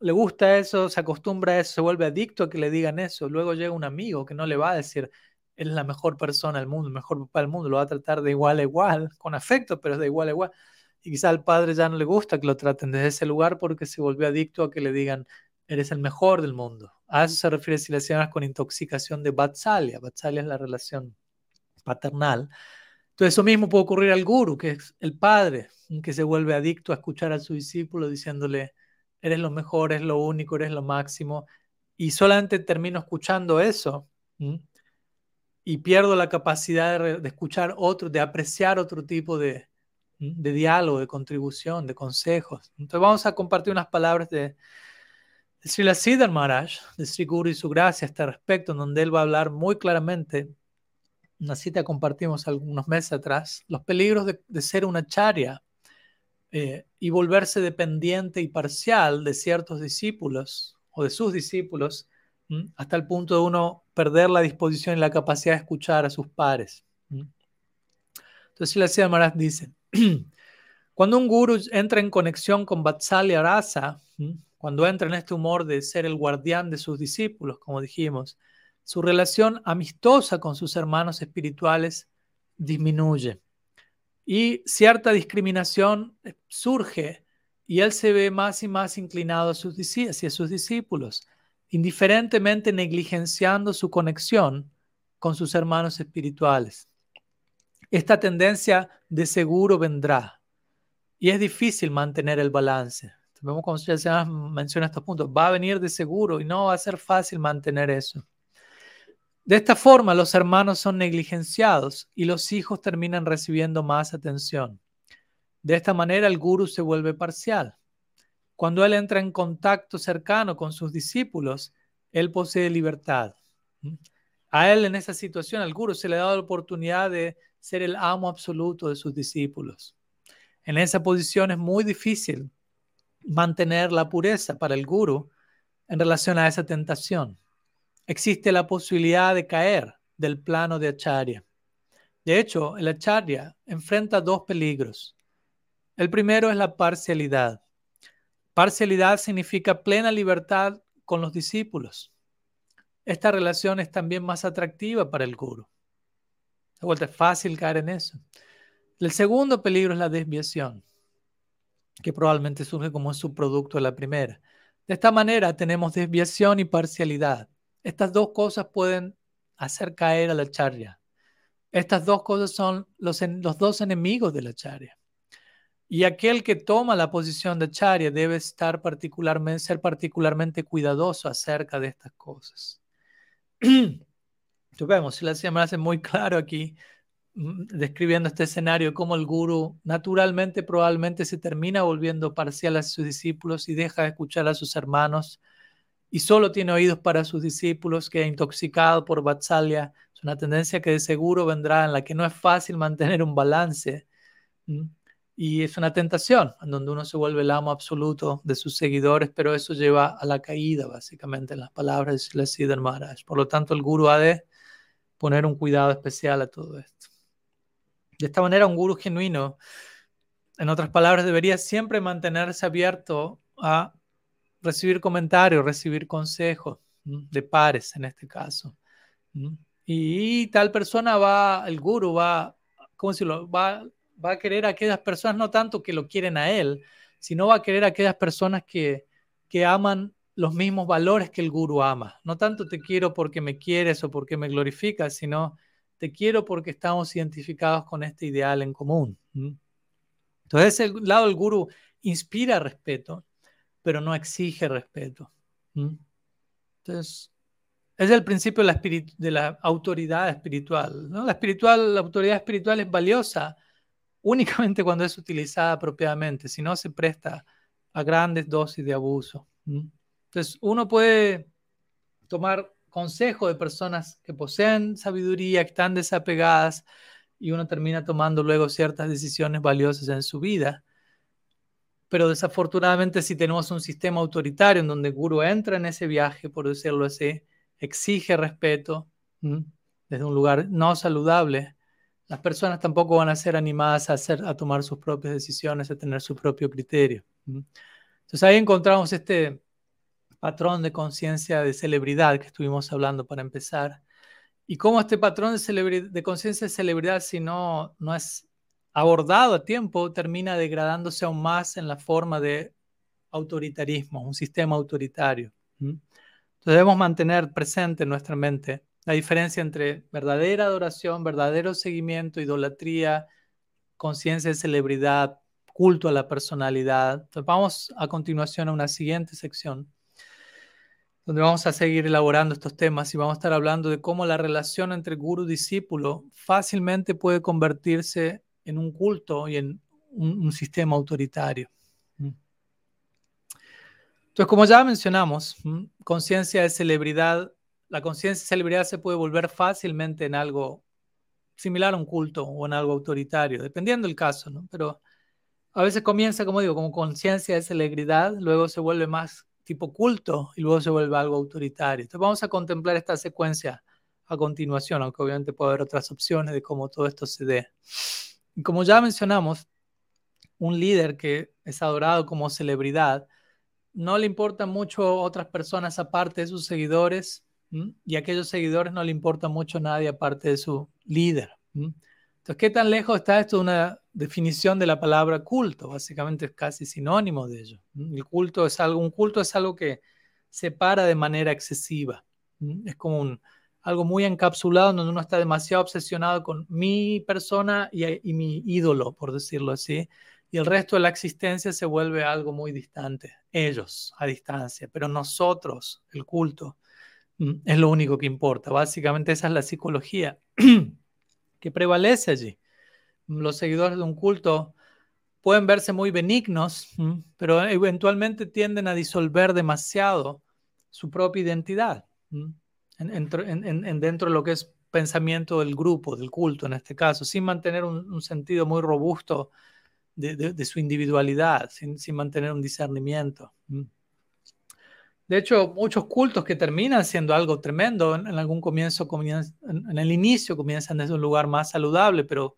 le gusta eso, se acostumbra a eso, se vuelve adicto a que le digan eso, luego llega un amigo que no le va a decir, él es la mejor persona del mundo, el mejor papá del mundo, lo va a tratar de igual a igual, [laughs] con afecto, pero de igual a igual. Y quizá al padre ya no le gusta que lo traten desde ese lugar porque se volvió adicto a que le digan, eres el mejor del mundo. A eso se refiere si le llamas con intoxicación de Vatsalya. Vatsalya es la relación paternal. Entonces eso mismo puede ocurrir al guru, que es el padre, que se vuelve adicto a escuchar a su discípulo diciéndole, eres lo mejor, eres lo único, eres lo máximo. Y solamente termino escuchando eso y pierdo la capacidad de, escuchar otro, de apreciar otro tipo de, diálogo, de contribución, de consejos. Entonces vamos a compartir unas palabras de, de Srila Siddhar Maharaj, de Sri Guru y su gracia a este respecto, en donde él va a hablar muy claramente, una cita compartimos algunos meses atrás, los peligros de, ser una charya eh, y volverse dependiente y parcial de ciertos discípulos o de sus discípulos hasta el punto de uno perder la disposición y la capacidad de escuchar a sus pares. Entonces, la Sida Maharaj dice, [clears throat] cuando un guru entra en conexión con Vatsalya Rasa, cuando entra en este humor de ser el guardián de sus discípulos, como dijimos, su relación amistosa con sus hermanos espirituales disminuye y cierta discriminación eh, surge y él se ve más y más inclinado hacia sus discípulos indiferentemente negligenciando su conexión con sus hermanos espirituales. Esta tendencia de seguro vendrá y es difícil mantener el balance. Vemos como ya menciona estos puntos, va a venir de seguro y no va a ser fácil mantener eso. De esta forma, los hermanos son negligenciados y los hijos terminan recibiendo más atención. De esta manera, el guru se vuelve parcial. Cuando él entra en contacto cercano con sus discípulos, él posee libertad. A él en esa situación, al guru, se le dado la oportunidad de ser el amo absoluto de sus discípulos. En esa posición es muy difícil mantener la pureza para el guru en relación a esa tentación. Existe la posibilidad de caer del plano de acharya. De hecho, el acharya enfrenta dos peligros. El primero es la parcialidad. Parcialidad significa plena libertad con los discípulos. Esta relación es también más atractiva para el guru. De vuelta, es fácil caer en eso. El segundo peligro es la desviación, que probablemente surge como subproducto de la primera. De esta manera tenemos desviación y parcialidad. Estas dos cosas pueden hacer caer a la charya. Estas dos cosas son los, los dos enemigos de la charya. Y aquel que toma la posición de Charya debe estar particularmente, ser particularmente cuidadoso acerca de estas cosas. [clears throat] Vemos, si la hace muy claro aquí, mm, describiendo este escenario, cómo el guru naturalmente probablemente se termina volviendo parcial a sus discípulos y deja de escuchar a sus hermanos y solo tiene oídos para sus discípulos, queda intoxicado por Vatsalya. Es una tendencia que de seguro vendrá en la que no es fácil mantener un balance. Y es una tentación en donde uno se vuelve el amo absoluto de sus seguidores, pero eso lleva a la caída, básicamente, en las palabras de Siddhar Maharaj. Por lo tanto, el guru ha de poner un cuidado especial a todo esto. De esta manera, un guru genuino, en otras palabras, debería siempre mantenerse abierto a recibir comentarios, recibir consejos de pares en este caso. Y tal persona va, el guru va, ¿cómo decirlo? Va, va a querer a aquellas personas, no tanto que lo quieren a él, sino va a querer a aquellas personas que, que aman los mismos valores que el guru ama. No tanto te quiero porque me quieres o porque me glorificas, sino te quiero porque estamos identificados con este ideal en común. Entonces, el lado del guru inspira respeto, pero no exige respeto. Entonces, es el principio de la, autoridad espiritual. ¿no? La, espiritual. la autoridad espiritual es valiosa únicamente cuando es utilizada apropiadamente, si no se presta a grandes dosis de abuso. Entonces, uno puede tomar consejo de personas que poseen sabiduría, que están desapegadas, y uno termina tomando luego ciertas decisiones valiosas en su vida. Pero desafortunadamente si tenemos un sistema autoritario en donde el guru entra en ese viaje, por decirlo así, exige respeto desde un lugar no saludable, las personas tampoco van a ser animadas a, hacer, a tomar sus propias decisiones, a tener su propio criterio. Entonces ahí encontramos este patrón de conciencia de celebridad que estuvimos hablando para empezar. Y cómo este patrón de, de conciencia de celebridad, si no, no es abordado a tiempo, termina degradándose aún más en la forma de autoritarismo, un sistema autoritario. Entonces debemos mantener presente en nuestra mente la diferencia entre verdadera adoración, verdadero seguimiento, idolatría, conciencia de celebridad, culto a la personalidad. Vamos a continuación a una siguiente sección donde vamos a seguir elaborando estos temas y vamos a estar hablando de cómo la relación entre guru y discípulo fácilmente puede convertirse en un culto y en un, sistema autoritario. Mm. Entonces, como ya mencionamos, conciencia de celebridad, la conciencia de celebridad se puede volver fácilmente en algo similar a un culto o en algo autoritario, dependiendo del caso, ¿no? Pero a veces comienza, como digo, como conciencia de celebridad, luego se vuelve más tipo culto y luego se vuelve algo autoritario. Entonces vamos a contemplar esta secuencia a continuación, aunque obviamente puede haber otras opciones de cómo todo esto se dé. Como ya mencionamos, un líder que es adorado como celebridad, no le importan mucho otras personas aparte de sus seguidores y a aquellos seguidores no le importa mucho nadie aparte de su líder. Entonces, ¿qué tan lejos está esto de una definición de la palabra culto? Básicamente es casi sinónimo de ello. El culto es algo, un culto es algo que separa de manera excesiva. Es como un, algo muy encapsulado donde uno está demasiado obsesionado con mi persona y, mi ídolo, por decirlo así, y el resto de la existencia se vuelve algo muy distante, ellos a distancia, pero nosotros, el culto, mm, es lo único que importa. Básicamente esa es la psicología [clears throat] que prevalece allí. Los seguidores de un culto pueden verse muy benignos, mm, pero eventualmente tienden a disolver demasiado su propia identidad. Mm en, dentro de lo que es pensamiento del grupo, del culto en este caso, sin mantener un, sentido muy robusto de, su individualidad, sin, mantener un discernimiento. De hecho, muchos cultos que terminan siendo algo tremendo, en, algún comienzo, en, el inicio comienzan desde un lugar más saludable, pero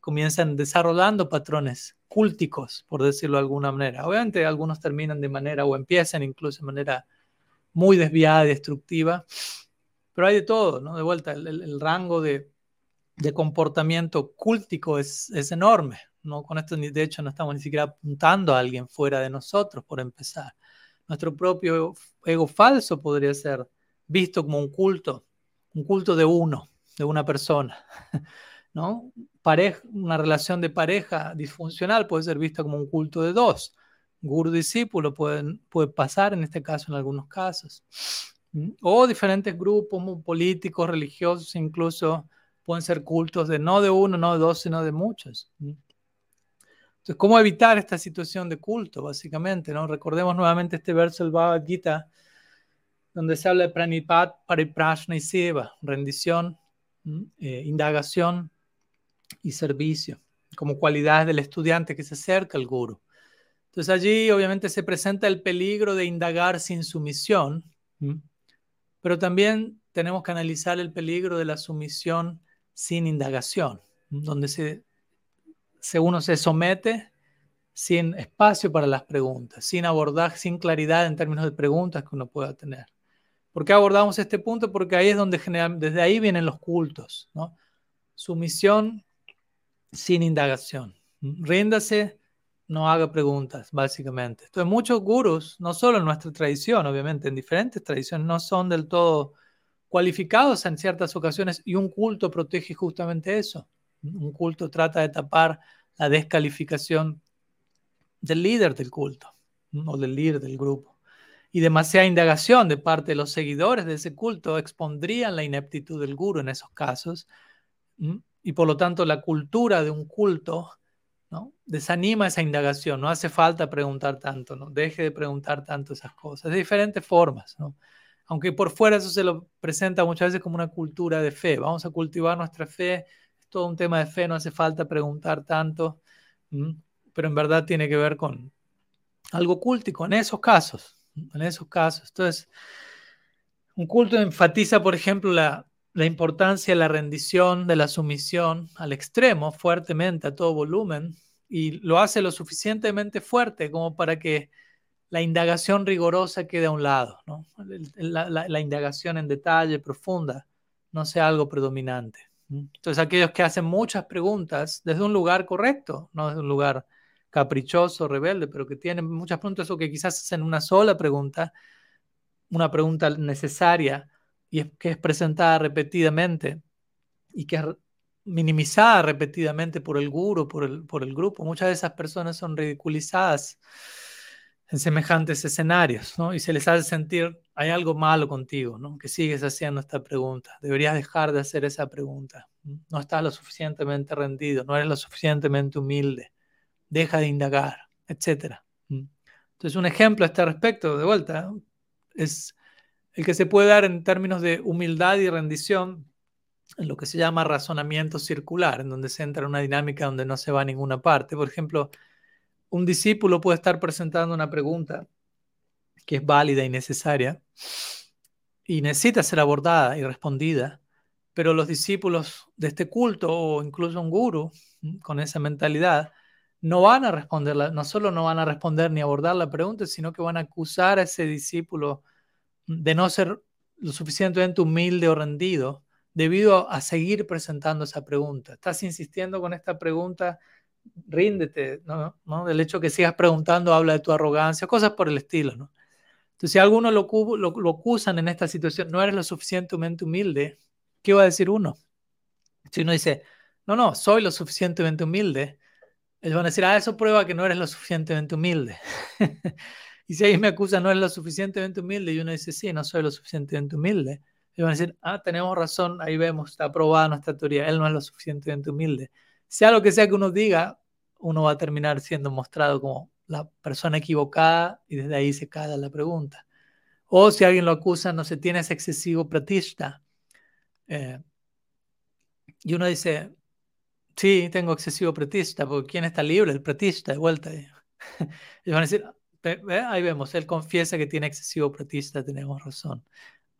comienzan desarrollando patrones cúlticos, por decirlo de alguna manera. Obviamente algunos terminan de manera o empiezan incluso de manera muy desviada destructiva, pero hay de todo, ¿no? De vuelta, el, rango de, comportamiento cúltico es, enorme, ¿no? Con esto, de hecho, no estamos ni siquiera apuntando a alguien fuera de nosotros, por empezar. Nuestro propio ego falso podría ser visto como un culto, un culto de uno, de una persona, [laughs] ¿no? una relación de pareja disfuncional puede ser vista como un culto de dos. Guru-discípulo puede pasar en este caso en algunos casos. O diferentes grupos políticos, religiosos, incluso pueden ser cultos de no de uno, no de dos, sino de muchos. Entonces, ¿cómo evitar esta situación de culto, básicamente? ¿no? Recordemos nuevamente este verso del Bhagavad Gita, donde se habla de pranipat, pariprashna y seva, rendición, eh, indagación y servicio, como cualidades del estudiante que se acerca al guru. Entonces allí obviamente se presenta el peligro de indagar sin sumisión, pero también tenemos que analizar el peligro de la sumisión sin indagación, donde se, se uno se somete sin espacio para las preguntas, sin abordar, sin claridad en términos de preguntas que uno pueda tener. ¿Por qué abordamos este punto? Porque ahí es donde desde ahí vienen los cultos, ¿no? Sumisión sin indagación. Ríndase no haga preguntas, básicamente. Entonces, muchos gurus, no solo en nuestra tradición, obviamente, en diferentes tradiciones, no son del todo cualificados en ciertas ocasiones y un culto protege justamente eso. Un culto trata de tapar la descalificación del líder del culto o del líder del grupo. Y demasiada indagación de parte de los seguidores de ese culto expondrían la ineptitud del guru en esos casos. Y por lo tanto, la cultura de un culto Desanima esa indagación, no hace falta preguntar tanto, ¿no? Deje de preguntar tanto esas cosas, de diferentes formas, ¿no? Aunque por fuera eso se lo presenta muchas veces como una cultura de fe, vamos a cultivar nuestra fe, es todo un tema de fe, no hace falta preguntar tanto, pero en verdad tiene que ver con algo cultico en esos casos, en esos casos. Entonces, un culto enfatiza, por ejemplo, la, la importancia de la rendición, de la sumisión al extremo, fuertemente, a todo volumen, y lo hace lo suficientemente fuerte como para que la indagación rigorosa quede a un lado, ¿no? la, indagación en detalle, profunda, no sea algo predominante. Entonces, aquellos que hacen muchas preguntas desde un lugar correcto, no desde un lugar caprichoso, rebelde, pero que tienen muchas preguntas o que quizás hacen una sola pregunta, una pregunta necesaria, y que es presentada repetidamente y que es minimizada repetidamente por el guru, por el, por el grupo. Muchas de esas personas son ridiculizadas en semejantes escenarios, ¿no? Y se les hace sentir, hay algo malo contigo, ¿no? Que sigues haciendo esta pregunta. Deberías dejar de hacer esa pregunta. No estás lo suficientemente rendido, no eres lo suficientemente humilde. Deja de indagar, etc. Entonces, un ejemplo a este respecto, de vuelta, es el que se puede dar en términos de humildad y rendición en lo que se llama razonamiento circular, en donde se entra en una dinámica donde no se va a ninguna parte. Por ejemplo, un discípulo puede estar presentando una pregunta que es válida y necesaria y necesita ser abordada y respondida, pero los discípulos de este culto o incluso un guru con esa mentalidad no van a responderla, no solo no van a responder ni abordar la pregunta, sino que van a acusar a ese discípulo de no ser lo suficientemente humilde o rendido debido a, seguir presentando esa pregunta. Estás insistiendo con esta pregunta, ríndete, ¿no? ¿no? Del hecho que sigas preguntando habla de tu arrogancia, cosas por el estilo, ¿no? Entonces, si alguno lo, lo, lo acusan en esta situación, no eres lo suficientemente humilde, ¿qué va a decir uno? Si uno dice, no, no, soy lo suficientemente humilde, ellos van a decir, ah, eso prueba que no eres lo suficientemente humilde. [laughs] Y si alguien me acusa no es lo suficientemente humilde y uno dice, sí, no soy lo suficientemente humilde, y van a decir, ah, tenemos razón, ahí vemos, está aprobada nuestra teoría, él no es lo suficientemente humilde. Sea lo que sea que uno diga, uno va a terminar siendo mostrado como la persona equivocada y desde ahí se cae la pregunta. O si alguien lo acusa, no se tiene excesivo pratista. Eh, y uno dice, sí, tengo excesivo pratista, porque ¿quién está libre? El pratista, de vuelta. [laughs] Y van a decir, Ahí vemos, él confiesa que tiene excesivo pretista, tenemos razón.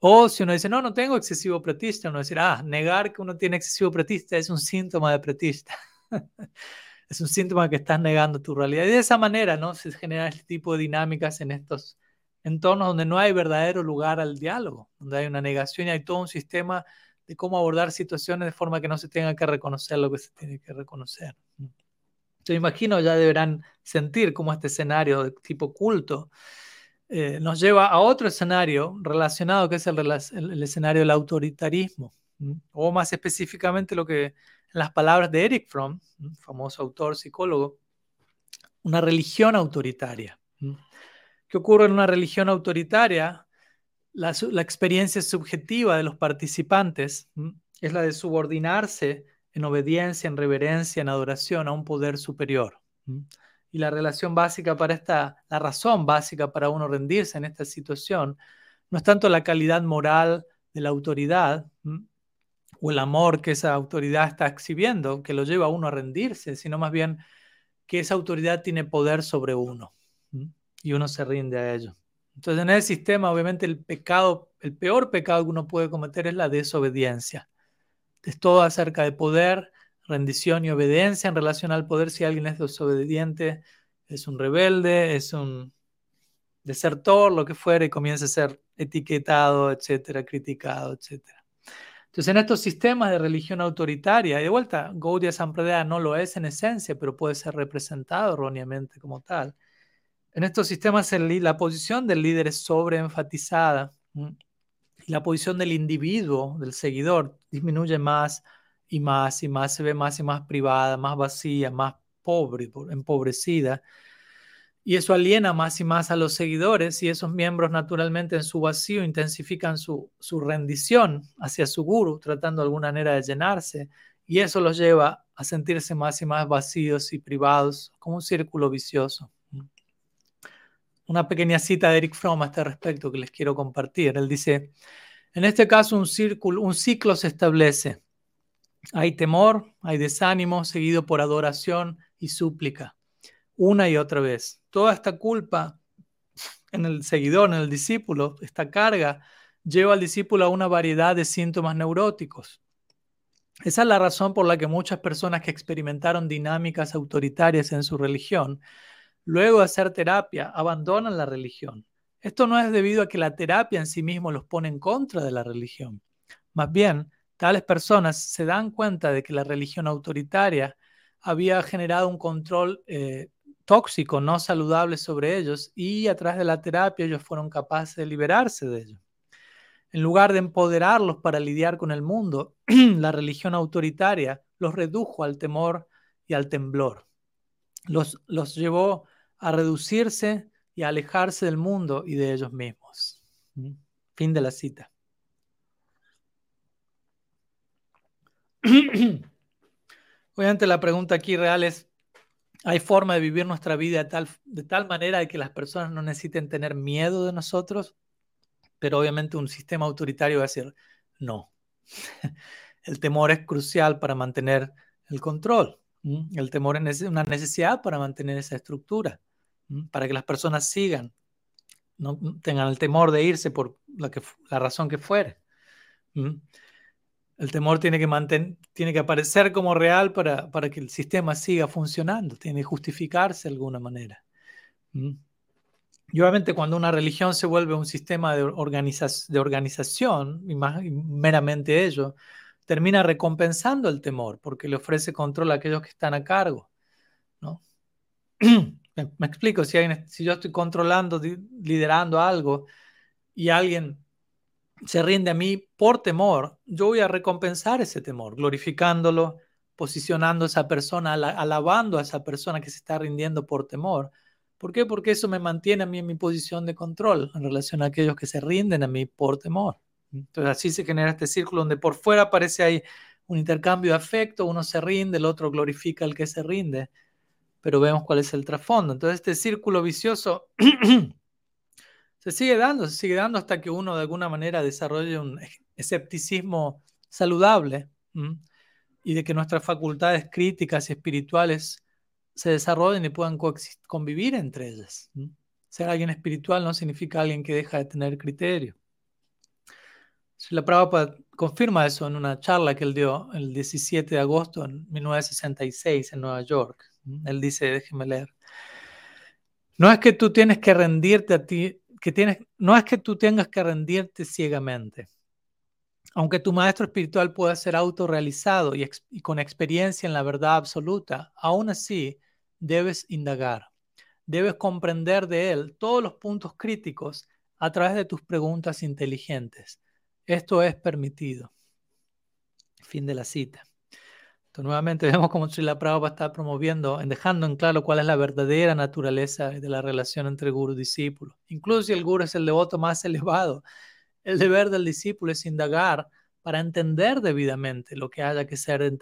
O si uno dice, no, no tengo excesivo pretista, uno decir, ah, negar que uno tiene excesivo pretista es un síntoma de pretista. [laughs] es un síntoma que estás negando tu realidad. Y de esa manera, ¿no? Se genera este tipo de dinámicas en estos entornos donde no hay verdadero lugar al diálogo, donde hay una negación y hay todo un sistema de cómo abordar situaciones de forma que no se tenga que reconocer lo que se tiene que reconocer. Yo imagino ya deberán sentir cómo este escenario de tipo culto eh, nos lleva a otro escenario relacionado que es el, escenario del autoritarismo, o más específicamente lo que en las palabras de Eric Fromm, famoso autor psicólogo, una religión autoritaria. ¿Qué ocurre en una religión autoritaria? La, la experiencia subjetiva de los participantes es la de subordinarse en obediencia, en reverencia, en adoración a un poder superior. Y la relación básica para esta, la razón básica para uno rendirse en esta situación, no es tanto la calidad moral de la autoridad o el amor que esa autoridad está exhibiendo que lo lleva a uno a rendirse, sino más bien que esa autoridad tiene poder sobre uno y uno se rinde a ello. Entonces en ese sistema obviamente el pecado, el peor pecado que uno puede cometer es la desobediencia. Es todo acerca de poder, rendición y obediencia en relación al poder. Si alguien es desobediente, es un rebelde, es un desertor, lo que fuera, y comienza a ser etiquetado, etcétera, criticado, etcétera. Entonces, en estos sistemas de religión autoritaria, y de vuelta, Gaudiya Sampradaya no lo es en esencia, pero puede ser representado erróneamente como tal. En estos sistemas, la posición del líder es sobreenfatizada la posición del individuo, del seguidor, disminuye más y más y más, se ve más y más privada, más vacía, más pobre, empobrecida. Y eso aliena más y más a los seguidores y esos miembros naturalmente en su vacío intensifican su, su rendición hacia su guru, tratando de alguna manera de llenarse. Y eso los lleva a sentirse más y más vacíos y privados, como un círculo vicioso. Una pequeña cita de Eric Fromm a este respecto que les quiero compartir. Él dice, en este caso un, círculo, un ciclo se establece. Hay temor, hay desánimo, seguido por adoración y súplica una y otra vez. Toda esta culpa en el seguidor, en el discípulo, esta carga, lleva al discípulo a una variedad de síntomas neuróticos. Esa es la razón por la que muchas personas que experimentaron dinámicas autoritarias en su religión, luego de hacer terapia, abandonan la religión. Esto no es debido a que la terapia en sí mismo los pone en contra de la religión. Más bien, tales personas se dan cuenta de que la religión autoritaria había generado un control eh, tóxico, no saludable sobre ellos y a través de la terapia ellos fueron capaces de liberarse de ello. En lugar de empoderarlos para lidiar con el mundo, [clears throat] la religión autoritaria los redujo al temor y al temblor. Los, los llevó a reducirse y a alejarse del mundo y de ellos mismos. ¿Mm? Fin de la cita. [clears throat] Obviamente la pregunta aquí real es, hay forma de vivir nuestra vida de tal, de tal manera de que las personas no necesiten tener miedo de nosotros, pero obviamente un sistema autoritario va a decir, no. [laughs] El temor es crucial para mantener el control. El temor es una necesidad para mantener esa estructura, para que las personas sigan, no tengan el temor de irse por la, razón que fuere. El temor tiene que, mantener, tiene que aparecer como real para, para, que el sistema siga funcionando, tiene que justificarse de alguna manera. Y obviamente cuando una religión se vuelve un sistema de, de organización, y, más, meramente ello, termina recompensando el temor porque le ofrece control a aquellos que están a cargo. ¿no? [clears throat] me, explico, si, yo estoy controlando, liderando algo y alguien se rinde a mí por temor, yo voy a recompensar ese temor, glorificándolo, posicionando a esa persona, alabando a esa persona que se está rindiendo por temor. ¿Por qué? Porque eso me mantiene a mí en mi posición de control en relación a aquellos que se rinden a mí por temor. Entonces así se genera este círculo donde por fuera parece hay un intercambio de afecto, uno se rinde, el otro glorifica al que se rinde, pero vemos cuál es el trasfondo. Entonces este círculo vicioso [clears throat] se sigue dando, se sigue dando hasta que uno de alguna manera desarrolle un escepticismo saludable y de que nuestras facultades críticas y espirituales se desarrollen y puedan convivir entre ellas. Ser alguien espiritual no significa alguien que deja de tener criterio. La Prabhupada confirma eso en una charla que él dio el 17 de agosto en 1966 en Nueva York. Él dice, déjeme leer, no es que tú tienes que rendirte a ti que tienes, no es que tú tengas que rendirte ciegamente. Aunque tu maestro espiritual pueda ser autorrealizado y, y con experiencia en la verdad absoluta, aún así debes indagar. Debes comprender de él todos los puntos críticos a través de tus preguntas inteligentes. Esto es permitido. Fin de la cita. Entonces, nuevamente [laughs] vemos cómo Srila Prabhupada está promoviendo, en dejando en claro cuál es la verdadera naturaleza de la relación entre guru y discípulo. Incluso si el guru es el devoto más [laughs] elevado, el deber del discípulo es indagar para entender debidamente lo que haya que ser,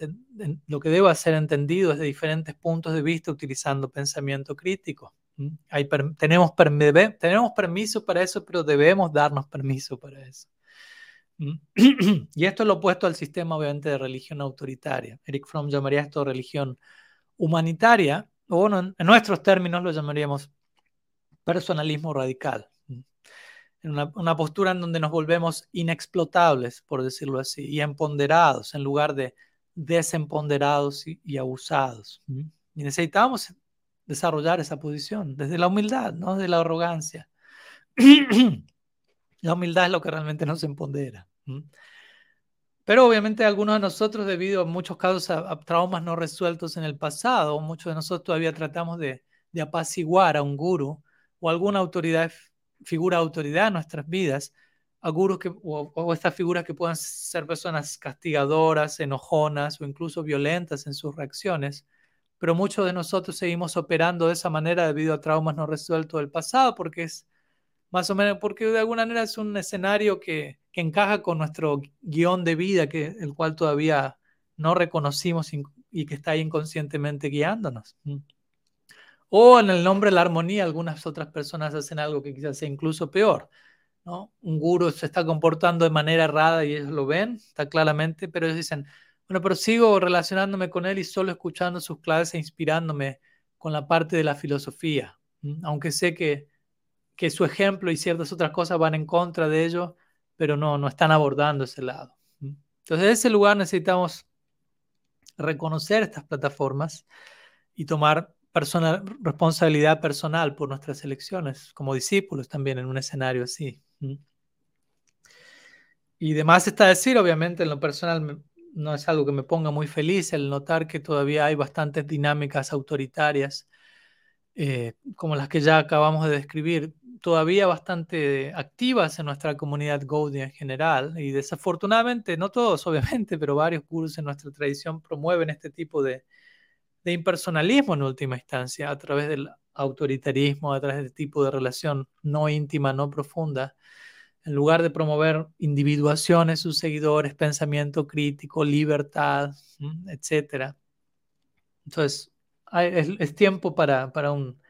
lo que deba ser entendido desde diferentes puntos de vista utilizando pensamiento crítico. Tenemos, tenemos permiso para eso, pero debemos darnos permiso para eso. [clears throat] Y esto es lo opuesto al sistema, obviamente, de religión autoritaria. Eric Fromm llamaría esto religión humanitaria, o bueno, en nuestros términos lo llamaríamos personalismo radical. En una, postura en donde nos volvemos inexplotables, por decirlo así, y empoderados en lugar de desempoderados y, abusados. Y necesitamos desarrollar esa posición desde la humildad, no desde la arrogancia. [clears throat] la humildad es lo que realmente nos empodera. Pero obviamente algunos de nosotros, debido a muchos casos a, traumas no resueltos en el pasado, muchos de nosotros todavía tratamos de, apaciguar a un guru o alguna autoridad, figura de autoridad en nuestras vidas, a gurus que, o, estas figuras que puedan ser personas castigadoras, enojonas o incluso violentas en sus reacciones. Pero muchos de nosotros seguimos operando de esa manera debido a traumas no resueltos del pasado, porque es más o menos, porque de alguna manera es un escenario que, que encaja con nuestro guion de vida, que, el cual todavía no reconocimos y que está inconscientemente guiándonos. O en el nombre de la armonía, algunas otras personas hacen algo que quizás sea incluso peor. ¿no? Un guru se está comportando de manera errada y ellos lo ven, está claramente, pero ellos dicen, bueno, pero sigo relacionándome con él y solo escuchando sus clases e inspirándome con la parte de la filosofía, aunque sé que, que su ejemplo y ciertas otras cosas van en contra de ello, pero no, no están abordando ese lado. Entonces, en ese lugar necesitamos reconocer estas plataformas y tomar responsabilidad personal por nuestras elecciones, como discípulos también en un escenario así. Y demás está decir, obviamente, en lo personal no es algo que me ponga muy feliz el notar que todavía hay bastantes dinámicas autoritarias, eh, como las que ya acabamos de describir, todavía bastante activas en nuestra comunidad Gaudí en general y desafortunadamente, no todos [laughs] obviamente, pero varios gurús en nuestra tradición promueven este tipo de, de impersonalismo en última instancia a través del autoritarismo, a través de este tipo de relación no íntima, no profunda, en lugar de promover individuaciones, sus seguidores, pensamiento crítico, libertad, etc. Entonces, es, tiempo para, para un,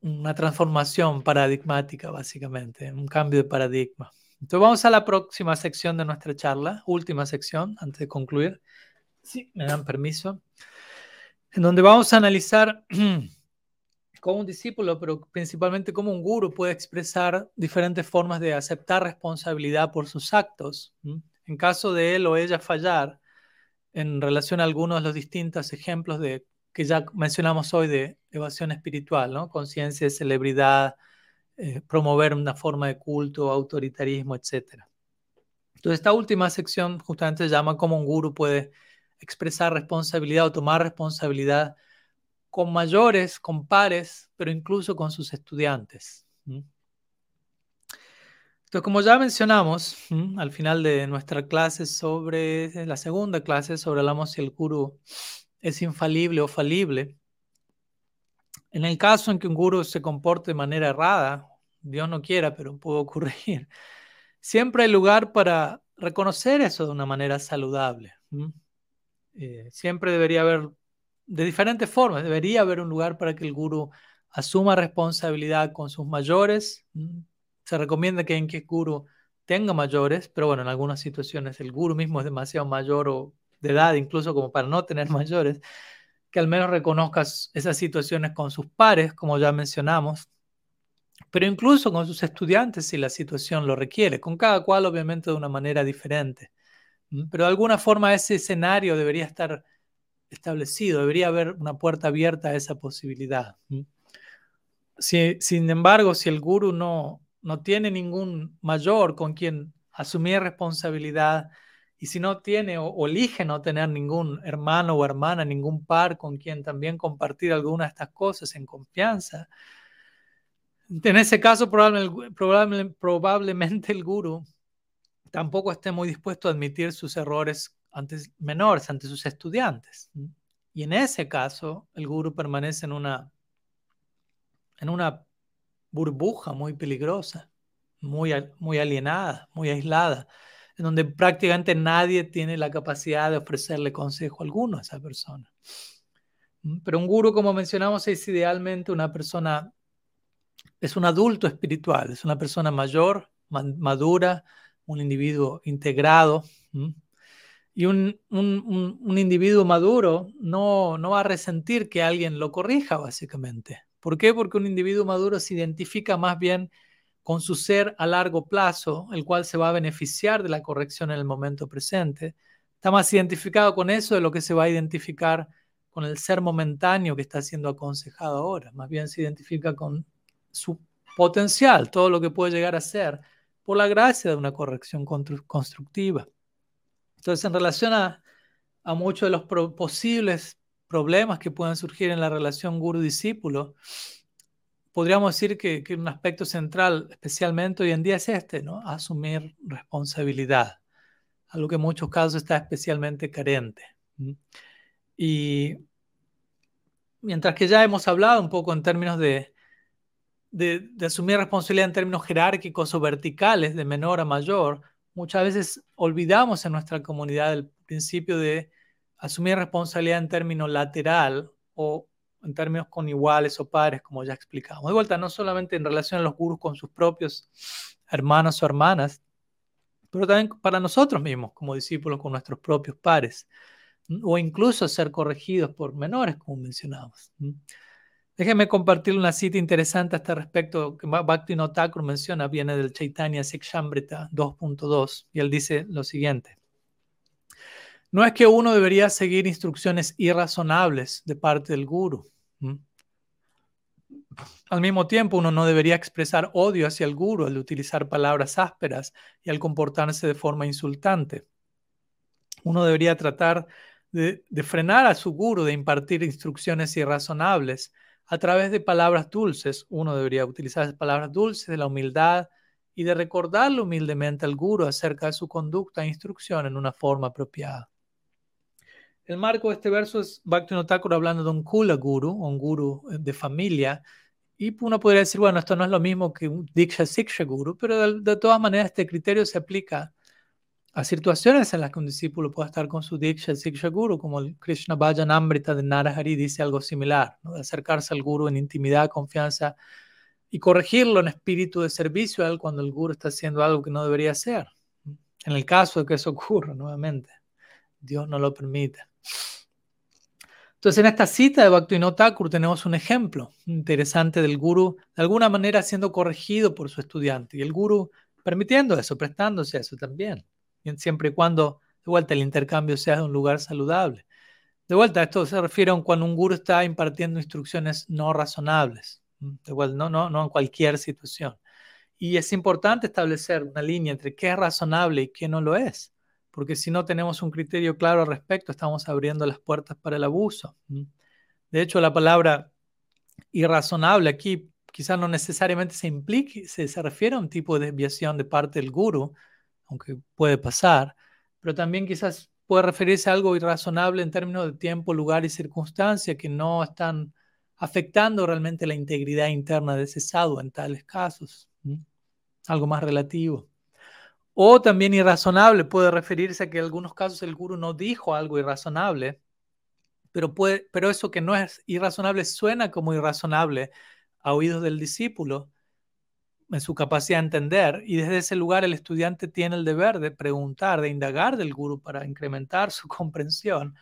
una transformación paradigmática, básicamente, un cambio de paradigma. Entonces vamos a la próxima sección de nuestra charla, última sección, antes de concluir. Sí, me dan permiso. En donde vamos a analizar [clears throat] cómo un discípulo, pero principalmente cómo un guru puede expresar diferentes formas de aceptar responsabilidad por sus actos. En caso de él o ella fallar, en relación a algunos de los distintos ejemplos de que ya mencionamos hoy de evasión espiritual, ¿no? conciencia de celebridad, eh, promover una forma de culto, autoritarismo, etc. Entonces, esta última sección justamente se llama cómo un guru puede expresar responsabilidad o tomar responsabilidad con mayores, con pares, pero incluso con sus estudiantes. Entonces, como ya mencionamos al final de nuestra clase sobre, la segunda clase sobre hablamos si el guru es infalible o falible. En el caso en que un guru se comporte de manera errada, Dios no quiera, pero puede ocurrir, siempre hay lugar para reconocer eso de una manera saludable. Eh, siempre debería haber, de diferentes formas, debería haber un lugar para que el guru asuma responsabilidad con sus mayores. Se recomienda que en que el guru tenga mayores, pero bueno, en algunas situaciones el guru mismo es demasiado mayor o de edad, incluso como para no tener [laughs] mayores, que al menos reconozcas esas situaciones con sus pares, como ya mencionamos, pero incluso con sus estudiantes si la situación lo requiere, con cada cual obviamente de una manera diferente. Pero de alguna forma ese escenario debería estar establecido, debería haber una puerta abierta a esa posibilidad. sin embargo, si el guru no, no tiene ningún mayor con quien asumir responsabilidad, y si no tiene o, elige no tener ningún hermano o hermana, ningún par con quien también compartir alguna de estas cosas en confianza, en ese caso probablemente el guru tampoco esté muy dispuesto a admitir sus errores antes, menores ante sus estudiantes. Y en ese caso, el guru permanece en una, en una burbuja muy peligrosa, muy, muy alienada, muy aislada, en donde prácticamente nadie tiene la capacidad de ofrecerle consejo alguno a esa persona. Pero un guru, como mencionamos, es idealmente una persona es un adulto espiritual, es una persona mayor, madura, un individuo integrado. Y un, individuo maduro no, no va a resentir que alguien lo corrija, básicamente. ¿Por qué? Porque un individuo maduro se identifica más bien con su ser a largo plazo, el cual se va a beneficiar de la corrección en el momento presente. Está más identificado con eso de lo que se va a identificar con el ser momentáneo que está siendo aconsejado ahora. Más bien se identifica con su potencial, todo lo que puede llegar a ser, por la gracia de una corrección constructiva. Entonces, en relación a, muchos de los posibles problemas que pueden surgir en la relación guru-discípulo, podríamos decir que, un aspecto central, especialmente hoy en día, es este, ¿no? Asumir responsabilidad, algo que en muchos casos está especialmente carente. Y mientras que ya hemos hablado un poco en términos de, de, asumir responsabilidad en términos jerárquicos o verticales, de menor a mayor, muchas veces olvidamos en nuestra comunidad el principio de asumir responsabilidad en términos lateral o en términos con iguales o pares, como ya explicamos. De vuelta, no solamente en relación a los gurus con sus propios hermanos o hermanas, pero también para nosotros mismos como discípulos con nuestros propios pares, o incluso ser corregidos por menores, como mencionamos. Déjeme compartir una cita interesante a este respecto que Bhakti Thakur menciona, viene del Chaitanya Sikshambrita 2.2, y él dice lo siguiente. No es que uno debería seguir instrucciones irrazonables de parte del guru. Al mismo tiempo, uno no debería expresar odio hacia el guru al utilizar palabras ásperas y al comportarse de forma insultante. Uno debería tratar de, de frenar a su guru de impartir instrucciones irrazonables a través de palabras dulces. Uno debería utilizar esas palabras dulces de la humildad y de recordarle humildemente al guru acerca de su conducta e instrucción en una forma apropiada. El marco de este verso es Bhakti Thakur hablando de un kula guru, un guru eh, de familia, y uno podría decir, bueno, esto no es lo mismo que un Diksha Siksha guru, pero de todas maneras este criterio se aplica a situaciones en las que un discípulo puede estar con su Diksha, Siksha Guru, como el Krishna Bhajan Amrita de Narahari dice algo similar, de acercarse al Guru en intimidad, confianza y corregirlo en espíritu de servicio a él cuando el Guru está haciendo algo que no debería hacer. En el caso de que eso ocurra, nuevamente, Dios no lo permite. Entonces, en esta cita de Bhaktivinoda Thakur tenemos un ejemplo interesante del Guru, de alguna manera siendo corregido por su estudiante, y el Guru permitiendo eso, prestándose a eso también siempre y cuando, de vuelta, el intercambio sea de un lugar saludable. De vuelta, esto se refiere a cuando un guru está impartiendo instrucciones no razonables, de vuelta, no, no, no en cualquier situación. Y es importante establecer una línea entre qué es razonable y qué no lo es, porque si no tenemos un criterio claro al respecto, estamos abriendo las puertas para el abuso. De hecho, la palabra irrazonable aquí quizás no necesariamente se implique, se, se refiere a un tipo de desviación de parte del guru, aunque puede pasar, pero también quizás puede referirse a algo irrazonable en términos de tiempo, lugar y circunstancia que no están afectando realmente la integridad interna de ese sadhu en tales casos. Algo más relativo. O también irrazonable puede referirse a que en algunos casos el guru no dijo algo irrazonable, pero, puede, pero eso que no es irrazonable suena como irrazonable a oídos del discípulo, en su capacidad de entender y desde ese lugar el estudiante tiene el deber de preguntar, de indagar del guru para incrementar su [laughs] comprensión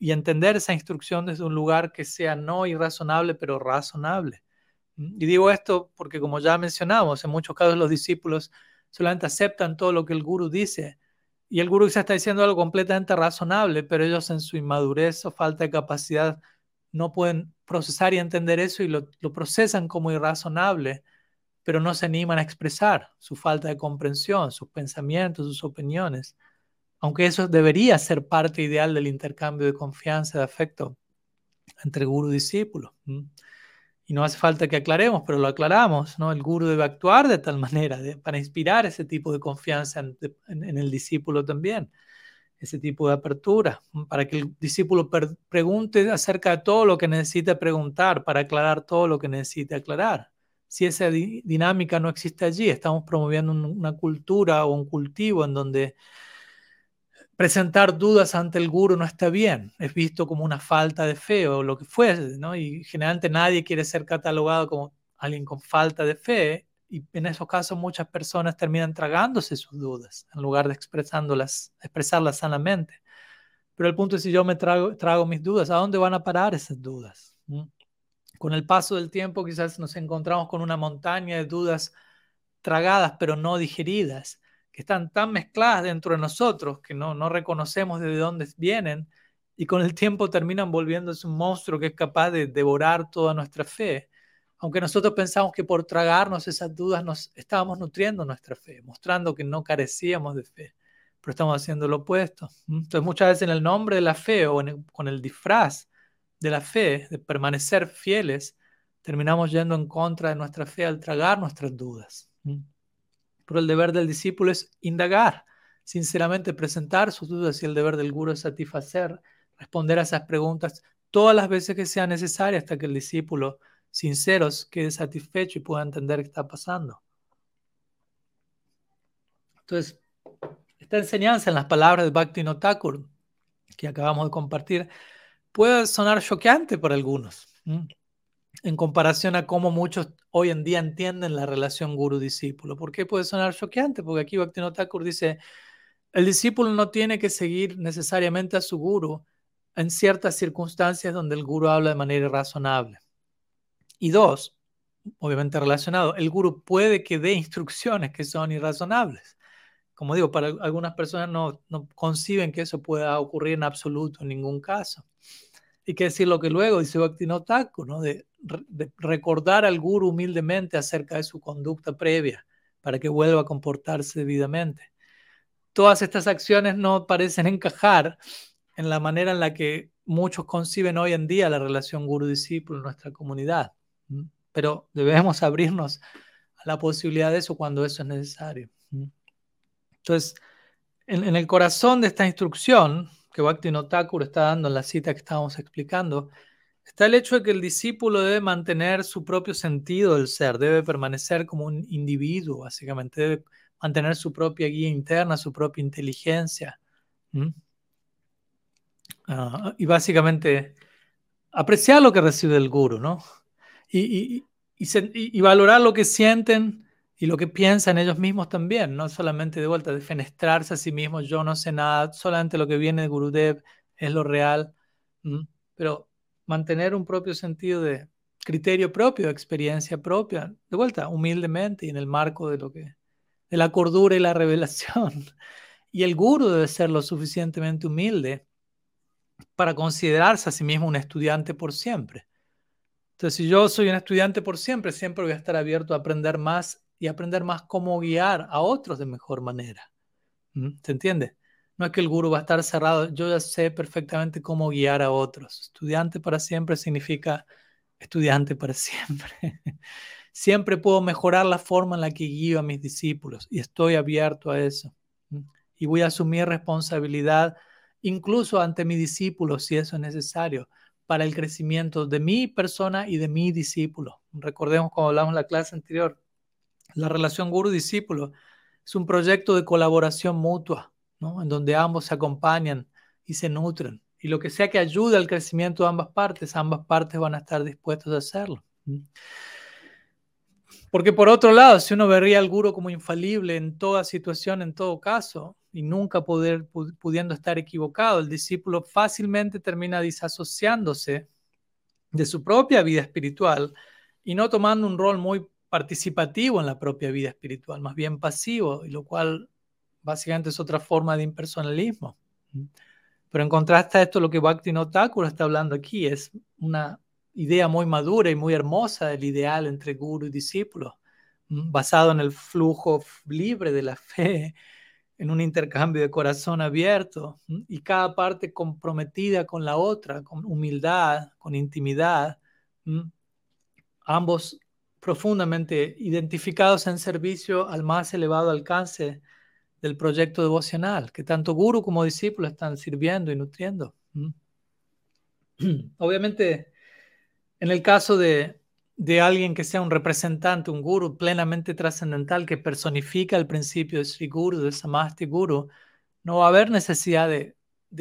y, entender esa instrucción desde un lugar que sea no irrazonable pero razonable. ¿Mm? Y digo esto porque como ya mencionamos, en muchos casos los discípulos solamente aceptan todo lo que el guru dice y el guru quizás está diciendo algo completamente razonable, pero ellos en su inmadurez o falta de capacidad no pueden procesar y entender eso y lo, procesan como irrazonable pero no se animan a expresar su falta de comprensión, sus pensamientos, sus opiniones, aunque eso debería ser parte ideal del intercambio de confianza, de afecto entre guru y discípulo. Y no hace falta que aclaremos, pero lo aclaramos, ¿no? El guru debe actuar de tal manera para inspirar ese tipo de confianza en, el discípulo también, ese tipo de apertura, para que el discípulo pregunte acerca de todo lo que necesita preguntar, para aclarar todo lo que necesita aclarar si esa dinámica no existe allí, estamos promoviendo una cultura o un cultivo en donde presentar dudas ante el guru no está bien, es visto como una falta de fe o lo que fuese, ¿no? Y generalmente nadie quiere ser catalogado como alguien con falta de fe, y en esos casos muchas personas terminan tragándose sus dudas en lugar de expresándolas, expresarlas sanamente. Pero el punto es si yo me trago, trago mis dudas, ¿a dónde van a parar esas dudas? ¿Mm? Con el paso del tiempo quizás nos encontramos con una montaña de dudas tragadas pero no digeridas, que están tan mezcladas dentro de nosotros que no, no reconocemos de dónde vienen y con el tiempo terminan volviéndose un monstruo que es capaz de devorar toda nuestra fe. Aunque nosotros pensamos que por tragarnos esas dudas nos estábamos nutriendo nuestra fe, mostrando que no carecíamos de fe, pero estamos haciendo lo opuesto. Entonces muchas veces en el nombre de la fe o con el disfraz de la fe, de permanecer fieles, terminamos yendo en contra de nuestra fe al tragar nuestras dudas. Pero el deber del discípulo es indagar, sinceramente presentar sus dudas y el deber del guru es satisfacer responder a esas preguntas todas las veces que sea necesario hasta que el discípulo sincero quede satisfecho y pueda entender qué está pasando. Entonces, esta enseñanza en las palabras de Bhakti Thakur que acabamos de compartir puede sonar choqueante para algunos, en comparación a cómo muchos hoy en día entienden la relación guru-discípulo. ¿Por qué puede sonar choqueante? Porque aquí Bhakti Thakur dice, el discípulo no tiene que seguir necesariamente a su guru, en ciertas circunstancias donde el guru habla de manera razonable. Y dos, obviamente relacionado, el guru puede que dé instrucciones que son irrazonables. Como digo, para algunas personas no, no conciben que eso pueda ocurrir en absoluto en ningún caso. Y que decir lo que luego dice Bhaktivinoda Thakur, ¿no? de, recordar al guru humildemente acerca de su conducta previa para que vuelva a comportarse debidamente. Todas estas acciones no parecen encajar en la manera en la que muchos conciben hoy en día la relación guru-discípulo en nuestra comunidad. Pero debemos abrirnos a la posibilidad de eso cuando eso es necesario. Entonces, en, el corazón de esta instrucción que Bhakti está dando en la cita que estábamos explicando, está el hecho de que el discípulo debe mantener su propio sentido del ser, debe permanecer como un individuo, básicamente, debe mantener su propia guía interna, su propia inteligencia. Ah, y básicamente apreciar lo que recibe el guru, ¿no? Y, y, valorar lo que sienten y lo que piensan ellos mismos también, no solamente de vuelta, defenestrarse a sí mismos, yo no sé nada, solamente lo que viene de Gurudev es lo real, pero mantener un propio sentido de criterio propio, experiencia propia, de vuelta, humildemente y en el marco de lo que, de la cordura y la [laughs] revelación. Y el guru debe ser lo suficientemente humilde para considerarse a sí mismo un estudiante por siempre. Entonces, si yo soy un estudiante por siempre, siempre voy a estar abierto a aprender más y aprender más cómo guiar a otros de mejor manera. ¿Mm? ¿Se entiende? No es que el guru va a estar cerrado, yo ya sé perfectamente cómo guiar a otros. Estudiante para siempre significa estudiante para [laughs] siempre. siempre puedo mejorar la forma en la que guío a mis discípulos y estoy abierto a eso. Y voy a asumir responsabilidad incluso ante mi discípulo, si eso es necesario, para el crecimiento de mi persona y de mi discípulo. Recordemos como hablamos en la clase anterior, la relación guru-discípulo es un proyecto de colaboración mutua, en donde ambos se acompañan y se nutren. Y lo que sea que ayude al crecimiento de ambas partes, ambas partes van a estar dispuestos a hacerlo. Porque por otro lado, si uno vería al guru como infalible en toda situación, en todo caso, y nunca poder, pudiendo estar equivocado, el discípulo fácilmente termina disasociándose de su propia vida espiritual y no tomando un rol muy participativo en la propia vida espiritual, más bien pasivo, y lo cual básicamente es otra forma de impersonalismo. Pero en contraste a esto, lo que Bhakti Thakur está hablando aquí es una idea muy madura y muy hermosa del ideal entre guru y discípulo, basado en el flujo libre de la fe en un intercambio de corazón abierto y cada parte comprometida con la otra, con humildad, con intimidad, ambos profundamente identificados en servicio al más elevado alcance del proyecto devocional, que tanto guru como discípulo están sirviendo y nutriendo. [clears throat] Obviamente, en el caso de, de alguien que sea un representante, un guru plenamente trascendental que personifica el principio de Sri Guru, de Samasti Guru, no va a haber necesidad de,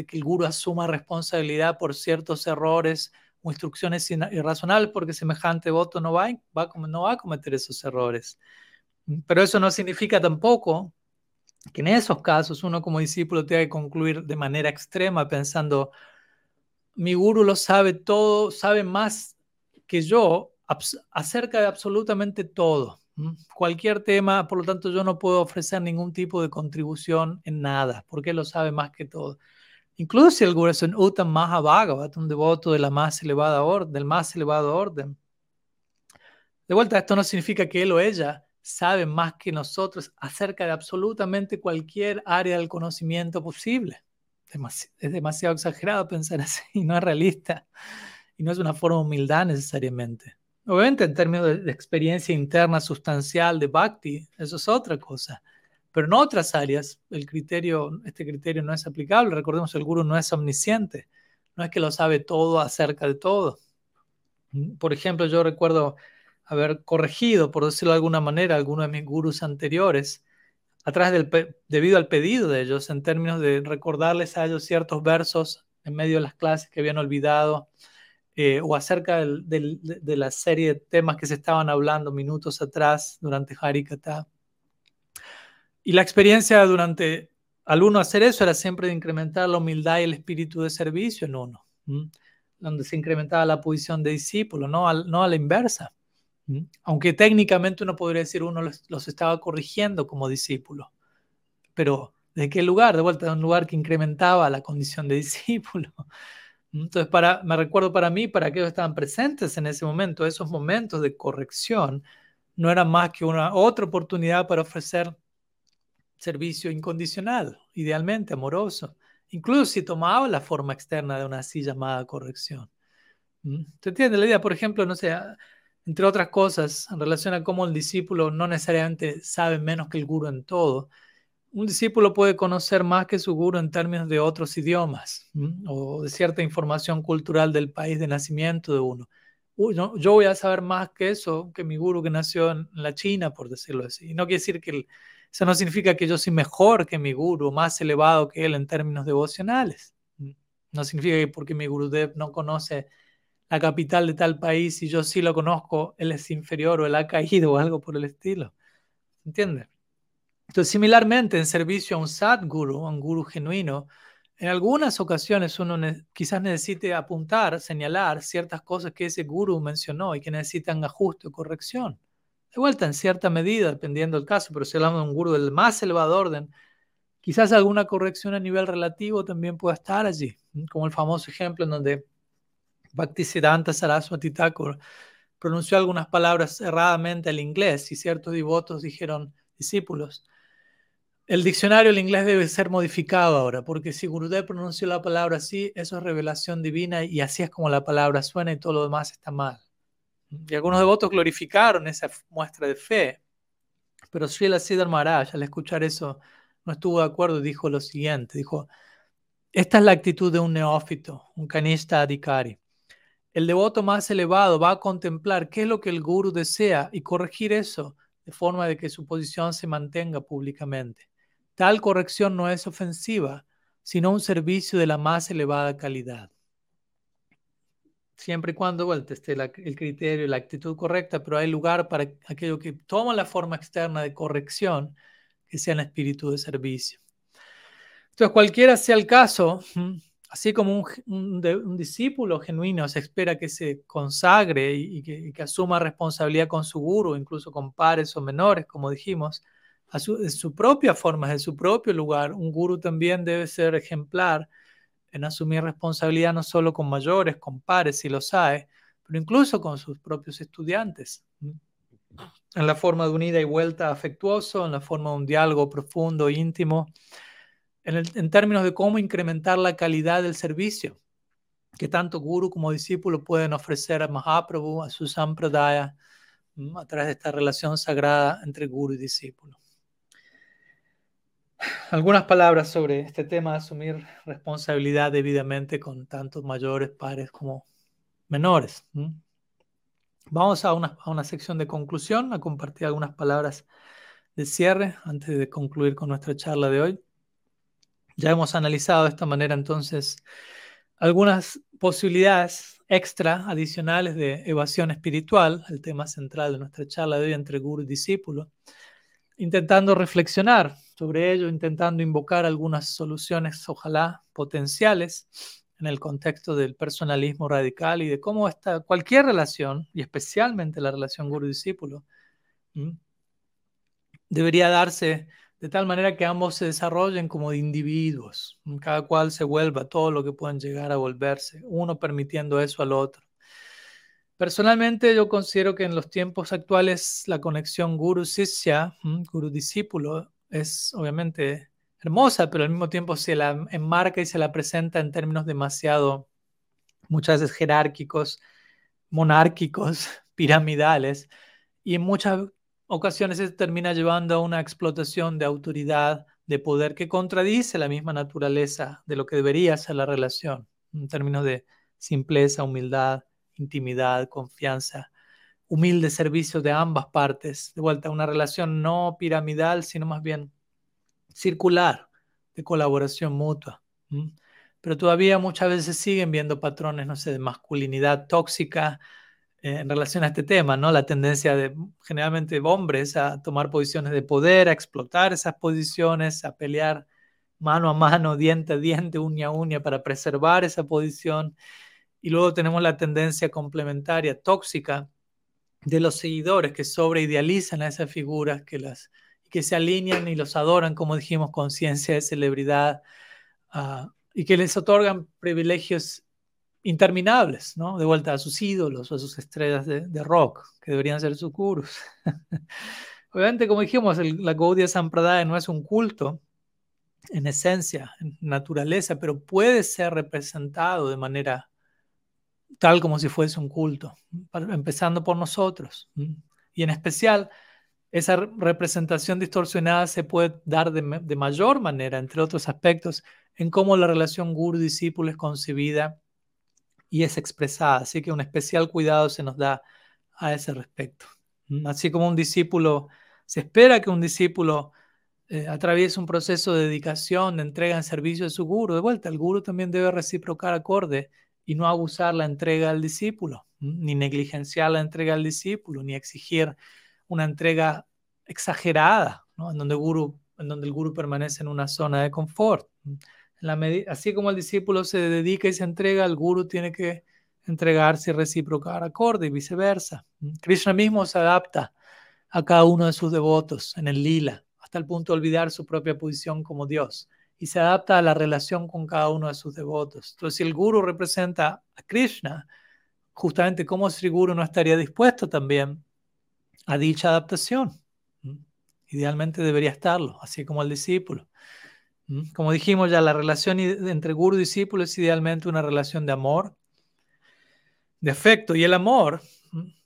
que el guru asuma responsabilidad por ciertos errores o instrucciones irrazonables porque semejante voto no va, va, no va a cometer esos errores. Pero eso no significa tampoco que en esos casos uno como discípulo tenga que concluir de manera extrema pensando, mi guru lo sabe todo, sabe más que yo acerca de absolutamente todo. Cualquier tema, por lo tanto, yo no puedo ofrecer ningún tipo de contribución en nada, porque él lo sabe más que todo. Incluso si el guru es un Uttam Mahabhagavat, un devoto de la más elevada orden, del más elevado orden. De vuelta, esto no significa que él o ella sabe más que nosotros acerca de absolutamente cualquier área del conocimiento posible. es demasiado exagerado pensar [laughs] así, no es realista y no es una forma de humildad necesariamente. Obviamente en términos de, experiencia interna sustancial de bhakti, eso es otra cosa. Pero en otras áreas, el criterio, este criterio no es aplicable. Recordemos, el guru no es omnisciente. No es que lo sabe todo acerca de todo. Por ejemplo, yo recuerdo haber corregido, por decirlo de alguna manera, algunos de mis gurus anteriores, atrás del debido al pedido de ellos, en términos de recordarles a ellos ciertos versos en medio de las clases que habían olvidado, eh, o acerca de, la serie de temas que se estaban hablando minutos atrás durante Harikata. Y la experiencia durante al uno hacer eso era siempre de incrementar la humildad y el espíritu de servicio en uno, donde se incrementaba la posición de discípulo, no, no a la inversa. Aunque técnicamente uno podría decir uno los, estaba corrigiendo como discípulo. Pero ¿de qué lugar? De vuelta, de un lugar que incrementaba la condición de [laughs] discípulo. Entonces, para, me recuerdo para mí, para aquellos que estaban presentes en ese momento, esos momentos de corrección no eran más que una otra oportunidad para ofrecer servicio incondicional, idealmente amoroso, incluso si tomaba la forma externa de una así llamada corrección. ¿Te entiendes la idea? Por ejemplo, no sé, entre otras cosas, en relación a cómo el discípulo no necesariamente sabe menos que el guru en todo, un discípulo puede conocer más que su guru en términos de otros idiomas o de cierta información cultural del país de nacimiento de uno. yo voy a saber más que eso, que mi guru que nació en la China, por decirlo así. Y no quiere decir que eso no significa que yo soy mejor que mi guru, más elevado que él en términos devocionales. No significa que porque mi Gurudev no conoce la capital de tal país y yo sí lo conozco, él es inferior o él ha caído o algo por el estilo. ¿Entiendes? Entonces, similarmente, en servicio a un Sadguru, a un guru genuino, en algunas ocasiones uno quizás necesite apuntar, señalar ciertas cosas que ese guru mencionó y que necesitan ajuste o corrección. De vuelta, en cierta medida, dependiendo del caso, pero si hablamos de un guru del más elevado orden, quizás alguna corrección a nivel relativo también pueda estar allí, como el famoso ejemplo en donde Bhaktisiddhanta Saraswati Thakur pronunció algunas palabras erradamente al inglés y ciertos devotos dijeron, discípulos, el diccionario del inglés debe ser modificado ahora, porque si Gurudev pronunció la palabra así, eso es revelación divina y así es como la palabra suena y todo lo demás está mal. Y algunos devotos glorificaron esa muestra de fe, pero Srila Siddhar Maharaj al escuchar eso no estuvo de acuerdo y dijo lo siguiente, dijo, esta es la actitud de un neófito, un kanishta adhikari. El devoto más elevado va a contemplar qué es lo que el guru desea y corregir eso de forma de que su posición se mantenga públicamente. Tal corrección no es ofensiva, sino un servicio de la más elevada calidad. Siempre y cuando vuelta esté el criterio y la actitud correcta, pero hay lugar para aquello que toma la forma externa de corrección, que sea en espíritu de servicio. Entonces, cualquiera sea el caso, Así como un, discípulo genuino se espera que se consagre y, que, asuma responsabilidad con su guru, incluso con pares o menores, como dijimos, a su, propia forma, de su propio lugar, un guru también debe ser ejemplar en asumir responsabilidad no solo con mayores, con pares, si los hay, pero incluso con sus propios estudiantes. En la forma de unida y vuelta afectuoso, en la forma de un diálogo profundo, íntimo, en, términos de cómo incrementar la calidad del servicio que tanto guru como discípulo pueden ofrecer a Mahaprabhu, a su sampradaya, a través de esta relación sagrada entre guru y discípulo. Algunas palabras sobre este tema asumir responsabilidad debidamente con tantos mayores pares como menores. Vamos a una, a una sección de conclusión, a compartir algunas palabras de cierre antes de concluir con nuestra charla de hoy. Ya hemos analizado de esta manera entonces algunas posibilidades extra adicionales de evasión espiritual, el tema central de nuestra charla de hoy entre guru y discípulo, intentando reflexionar sobre ello, intentando invocar algunas soluciones, ojalá potenciales, en el contexto del personalismo radical y de cómo está cualquier relación, y especialmente la relación guru-discípulo, debería darse de tal manera que ambos se desarrollen como individuos, cada cual se vuelva todo lo que puedan llegar a volverse, uno permitiendo eso al otro. Personalmente yo considero que en los tiempos actuales la conexión guru-sisya, guru-discípulo, es obviamente hermosa, pero al mismo tiempo se la enmarca y se la presenta en términos demasiado, muchas veces jerárquicos, monárquicos, [laughs] piramidales, y en muchas ocasiones se termina llevando a una explotación de autoridad, de poder que contradice la misma naturaleza de lo que debería ser la relación, en términos de simpleza, humildad, intimidad, confianza, humilde servicio de ambas partes, de vuelta a una relación no piramidal, sino más bien circular, de colaboración mutua. Pero todavía muchas veces siguen viendo patrones, no sé, de masculinidad tóxica, en relación a este tema, ¿no? La tendencia de generalmente hombres a tomar posiciones de poder, a explotar esas posiciones, a pelear mano a mano, [laughs] diente a diente, uña a uña para preservar esa posición. Y luego tenemos la tendencia complementaria tóxica de los seguidores que sobreidealizan a esas figuras, que, las, que se alinean y los adoran, como dijimos, conciencia de celebridad, ah, y que les otorgan privilegios interminables, ¿no? De vuelta a sus ídolos o a sus estrellas de, rock, que deberían ser sus gurus. [laughs] Obviamente, como dijimos, la Gaudiya Sampradaya no es un culto en esencia, en naturaleza, pero puede ser representado de manera tal como si fuese un culto, empezando por nosotros. Y en especial, esa representación distorsionada se puede dar de, de mayor manera, entre otros aspectos, en cómo la relación guru-discípulo es concebida y es expresada. Así que un especial cuidado se nos da a ese respecto. Así como un discípulo, se espera que un discípulo eh, atraviese un proceso de dedicación, de entrega en servicio de su guru. De vuelta, el guru también debe reciprocar acorde y no abusar la entrega al discípulo, ni negligenciar la entrega al discípulo, ni exigir una entrega exagerada, en, donde guru, en donde el guru permanece en una zona de confort así como el discípulo se dedica y se entrega, el guru tiene que entregarse y reciprocar acorde y viceversa. Krishna mismo se adapta a cada uno de sus devotos en el lila, hasta el punto de olvidar su propia posición como Dios, y se adapta a la relación con cada uno de sus devotos. Entonces, si el guru representa a Krishna, justamente como Sri Guru no estaría dispuesto también a dicha adaptación. Idealmente debería estarlo, así como el discípulo. Como dijimos ya, la relación entre guru y discípulo es idealmente una relación de amor, de afecto, y el amor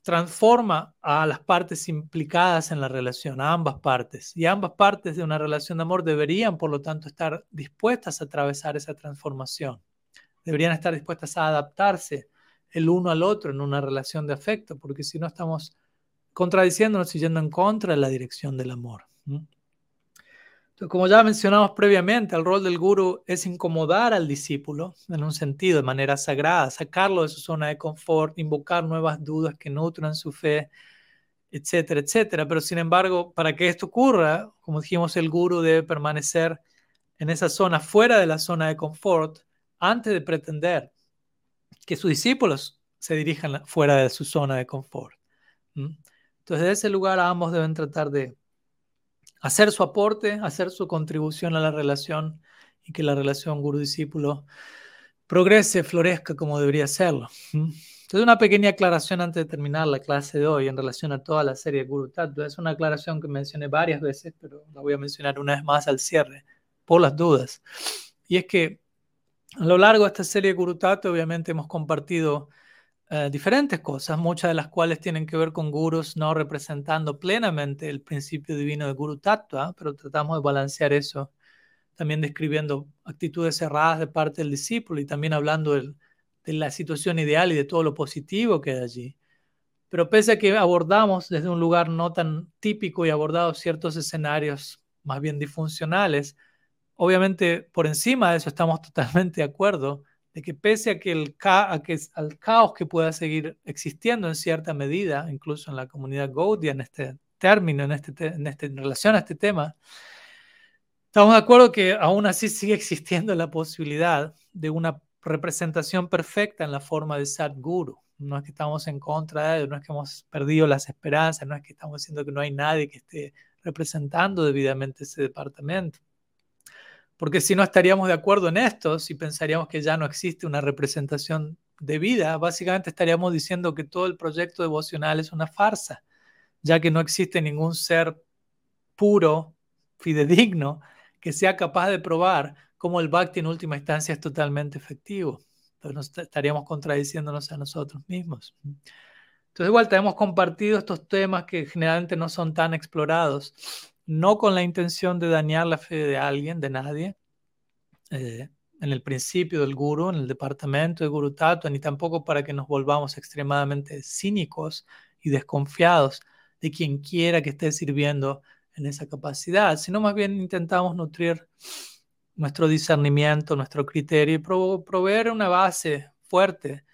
transforma a las partes implicadas en la relación, a ambas partes. Y ambas partes de una relación de amor deberían, por lo tanto, estar dispuestas a atravesar esa transformación. Deberían estar dispuestas a adaptarse el uno al otro en una relación de afecto, porque si no estamos contradiciéndonos y yendo en contra de la dirección del amor como ya mencionamos previamente, el rol del guru es incomodar al discípulo en un sentido, de manera sagrada, sacarlo de su zona de confort, invocar nuevas dudas que nutran su fe, etcétera, etcétera. Pero sin embargo, para que esto ocurra, como dijimos, el guru debe permanecer en esa zona, fuera de la zona de confort, antes de pretender que sus discípulos se dirijan fuera de su zona de confort. Entonces, de ese lugar ambos deben tratar de hacer su aporte, hacer su contribución a la relación y que la relación guru-discípulo progrese, florezca como debería serlo. Entonces, una pequeña aclaración antes de terminar la clase de hoy en relación a toda la serie Guru Tattva. Es una aclaración que mencioné varias veces, pero la voy a mencionar una vez más al cierre, por las dudas. Y es que a lo largo de esta serie Guru Tattva, obviamente hemos compartido eh, diferentes cosas, muchas de las cuales tienen que ver con gurus no representando plenamente el principio divino de Guru Tattva, pero tratamos de balancear eso, también describiendo actitudes cerradas de parte del discípulo y también hablando de la situación ideal y de todo lo positivo que hay allí. Pero pese a que abordamos desde un lugar no tan típico y abordado ciertos escenarios más bien disfuncionales, obviamente por encima de eso estamos [laughs] totalmente de acuerdo de que pese a que, el al caos que pueda seguir existiendo en cierta medida, incluso en la comunidad Gaudia, en este término, en, este, en, este, en relación a este tema, estamos de acuerdo que aún así sigue existiendo la posibilidad de una representación perfecta en la forma de Sadguru. No es que estamos en contra de ello, no es que hemos perdido las esperanzas, no es que estamos diciendo que no hay nadie que esté representando debidamente ese departamento. Porque si no estaríamos de acuerdo en esto, si pensaríamos que ya no existe una representación debida, básicamente estaríamos diciendo que todo el proyecto devocional es una farsa, ya que no existe ningún ser puro, fidedigno, que sea capaz de probar cómo el bhakti en última instancia es totalmente efectivo. Entonces estaríamos contradiciéndonos a nosotros mismos. Entonces igual tenemos compartido estos temas que generalmente no son tan explorados, no con la intención de dañar la fe de alguien, de nadie, eh, en el principio del guru, en el departamento de Guru Tattva, ni tampoco para que nos volvamos extremadamente cínicos y desconfiados de quien quiera que esté sirviendo en esa capacidad, sino más bien intentamos nutrir nuestro discernimiento, nuestro criterio y proveer una base fuerte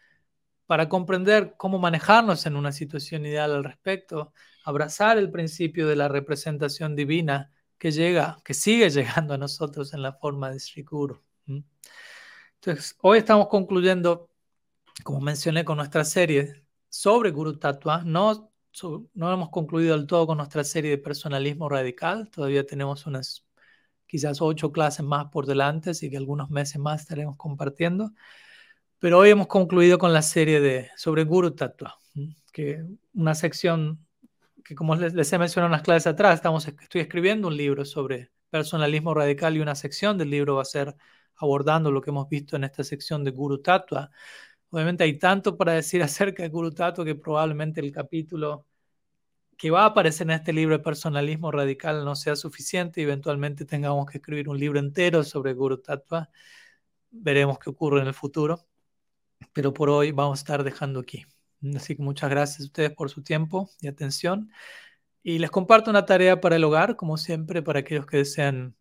para comprender cómo manejarnos en una situación ideal al respecto, abrazar el principio de la representación divina que llega, que sigue llegando a nosotros en la forma de Sri Guru. Entonces, hoy estamos concluyendo, como mencioné con nuestra serie sobre Guru Tattva, no, no hemos concluido del todo con nuestra serie de personalismo radical, todavía tenemos unas quizás ocho clases más por delante, así que algunos meses más estaremos compartiendo. Pero hoy hemos concluido con la serie de, sobre Guru Tattva, que una sección que como les, he mencionado en las clases atrás, estamos, estoy escribiendo un libro sobre personalismo radical y una sección del libro va a ser abordando lo que hemos visto en esta sección de Guru Tattva. Obviamente hay tanto para decir [laughs] acerca de Guru Tattva que probablemente el capítulo que va a aparecer en este libro de personalismo radical no sea suficiente y eventualmente tengamos que escribir un libro entero sobre Guru Tattva. Veremos qué ocurre en el futuro, pero por hoy vamos a estar dejando aquí. Así que muchas gracias a ustedes por su tiempo y atención. Y les comparto una tarea para el hogar, como siempre, para aquellos que desean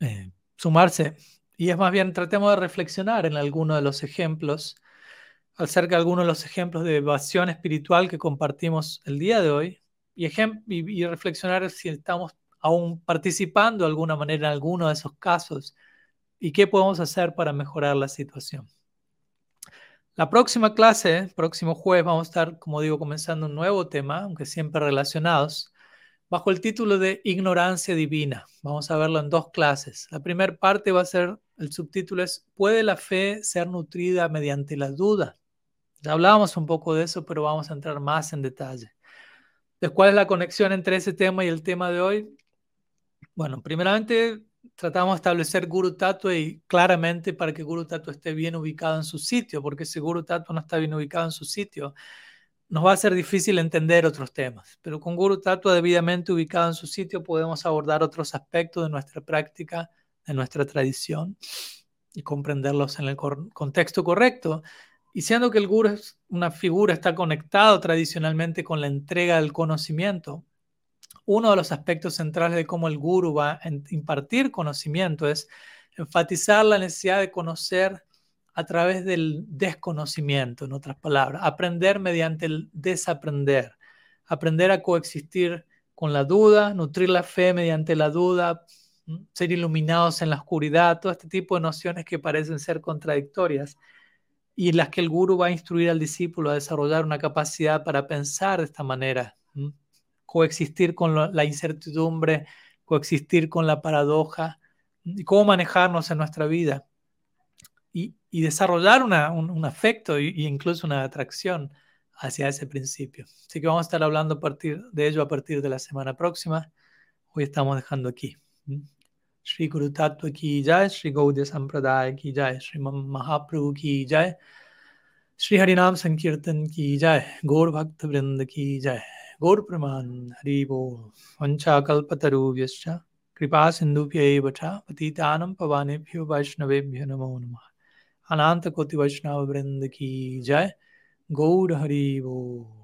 eh, sumarse. Y es más bien, tratemos de reflexionar en alguno de los ejemplos acerca de algunos de los ejemplos de evasión espiritual que compartimos el día de hoy y, y, reflexionar si estamos aún participando de alguna manera en alguno de esos casos y qué podemos hacer para mejorar la situación. La próxima clase, próximo jueves, vamos a estar, como digo, comenzando un nuevo tema, aunque siempre relacionados, bajo el título de Ignorancia Divina. Vamos a verlo en dos clases. La primera parte va a ser, el subtítulo es, ¿puede la fe ser nutrida mediante la duda? Ya hablábamos un poco de eso, pero vamos a entrar más en detalle. ¿cuál es la conexión entre ese tema y el tema de hoy? Bueno, primeramente tratamos de establecer Guru Tattva y claramente para que Guru Tattva esté bien ubicado en su sitio, porque si Guru Tattva no está bien ubicado en su sitio, nos va a ser difícil entender otros temas. Pero con Guru Tattva debidamente ubicado en su sitio podemos abordar otros aspectos de nuestra práctica, de nuestra tradición y comprenderlos en el contexto correcto y siendo que el guru es una figura, está conectado tradicionalmente con la entrega del conocimiento, uno de los aspectos centrales de cómo el guru va a impartir conocimiento es enfatizar la necesidad de conocer a través del desconocimiento, en otras palabras, aprender mediante el desaprender, aprender a coexistir con la duda, nutrir la fe mediante la duda, ser iluminados en la oscuridad, todo este tipo de nociones que parecen ser contradictorias y las que el guru va a instruir al discípulo a desarrollar una capacidad para pensar de esta manera, coexistir con la incertidumbre, coexistir con la paradoja, y cómo manejarnos en nuestra vida y, y desarrollar una, un, un, afecto e incluso una atracción hacia ese principio. Así que vamos a estar hablando a partir de ello a partir de la semana próxima. Hoy estamos dejando aquí. Shri Guru Tattva Ki Jai, Shri Gaudiya Sampradaya Ki Jai, Shri Mahaprabhu Ki Jai, Shri Harinam Sankirtan Ki Jai, Gaur Bhakt Vrinda Ki Jai. गौर प्रमाण हरि बोल वंशाकल्पतरुभ्यश्च कृपा च पतितानं पवानेभ्यो, वैष्णवेभ्यो नमो नमः। अनंत की जय। गौर हरि बोल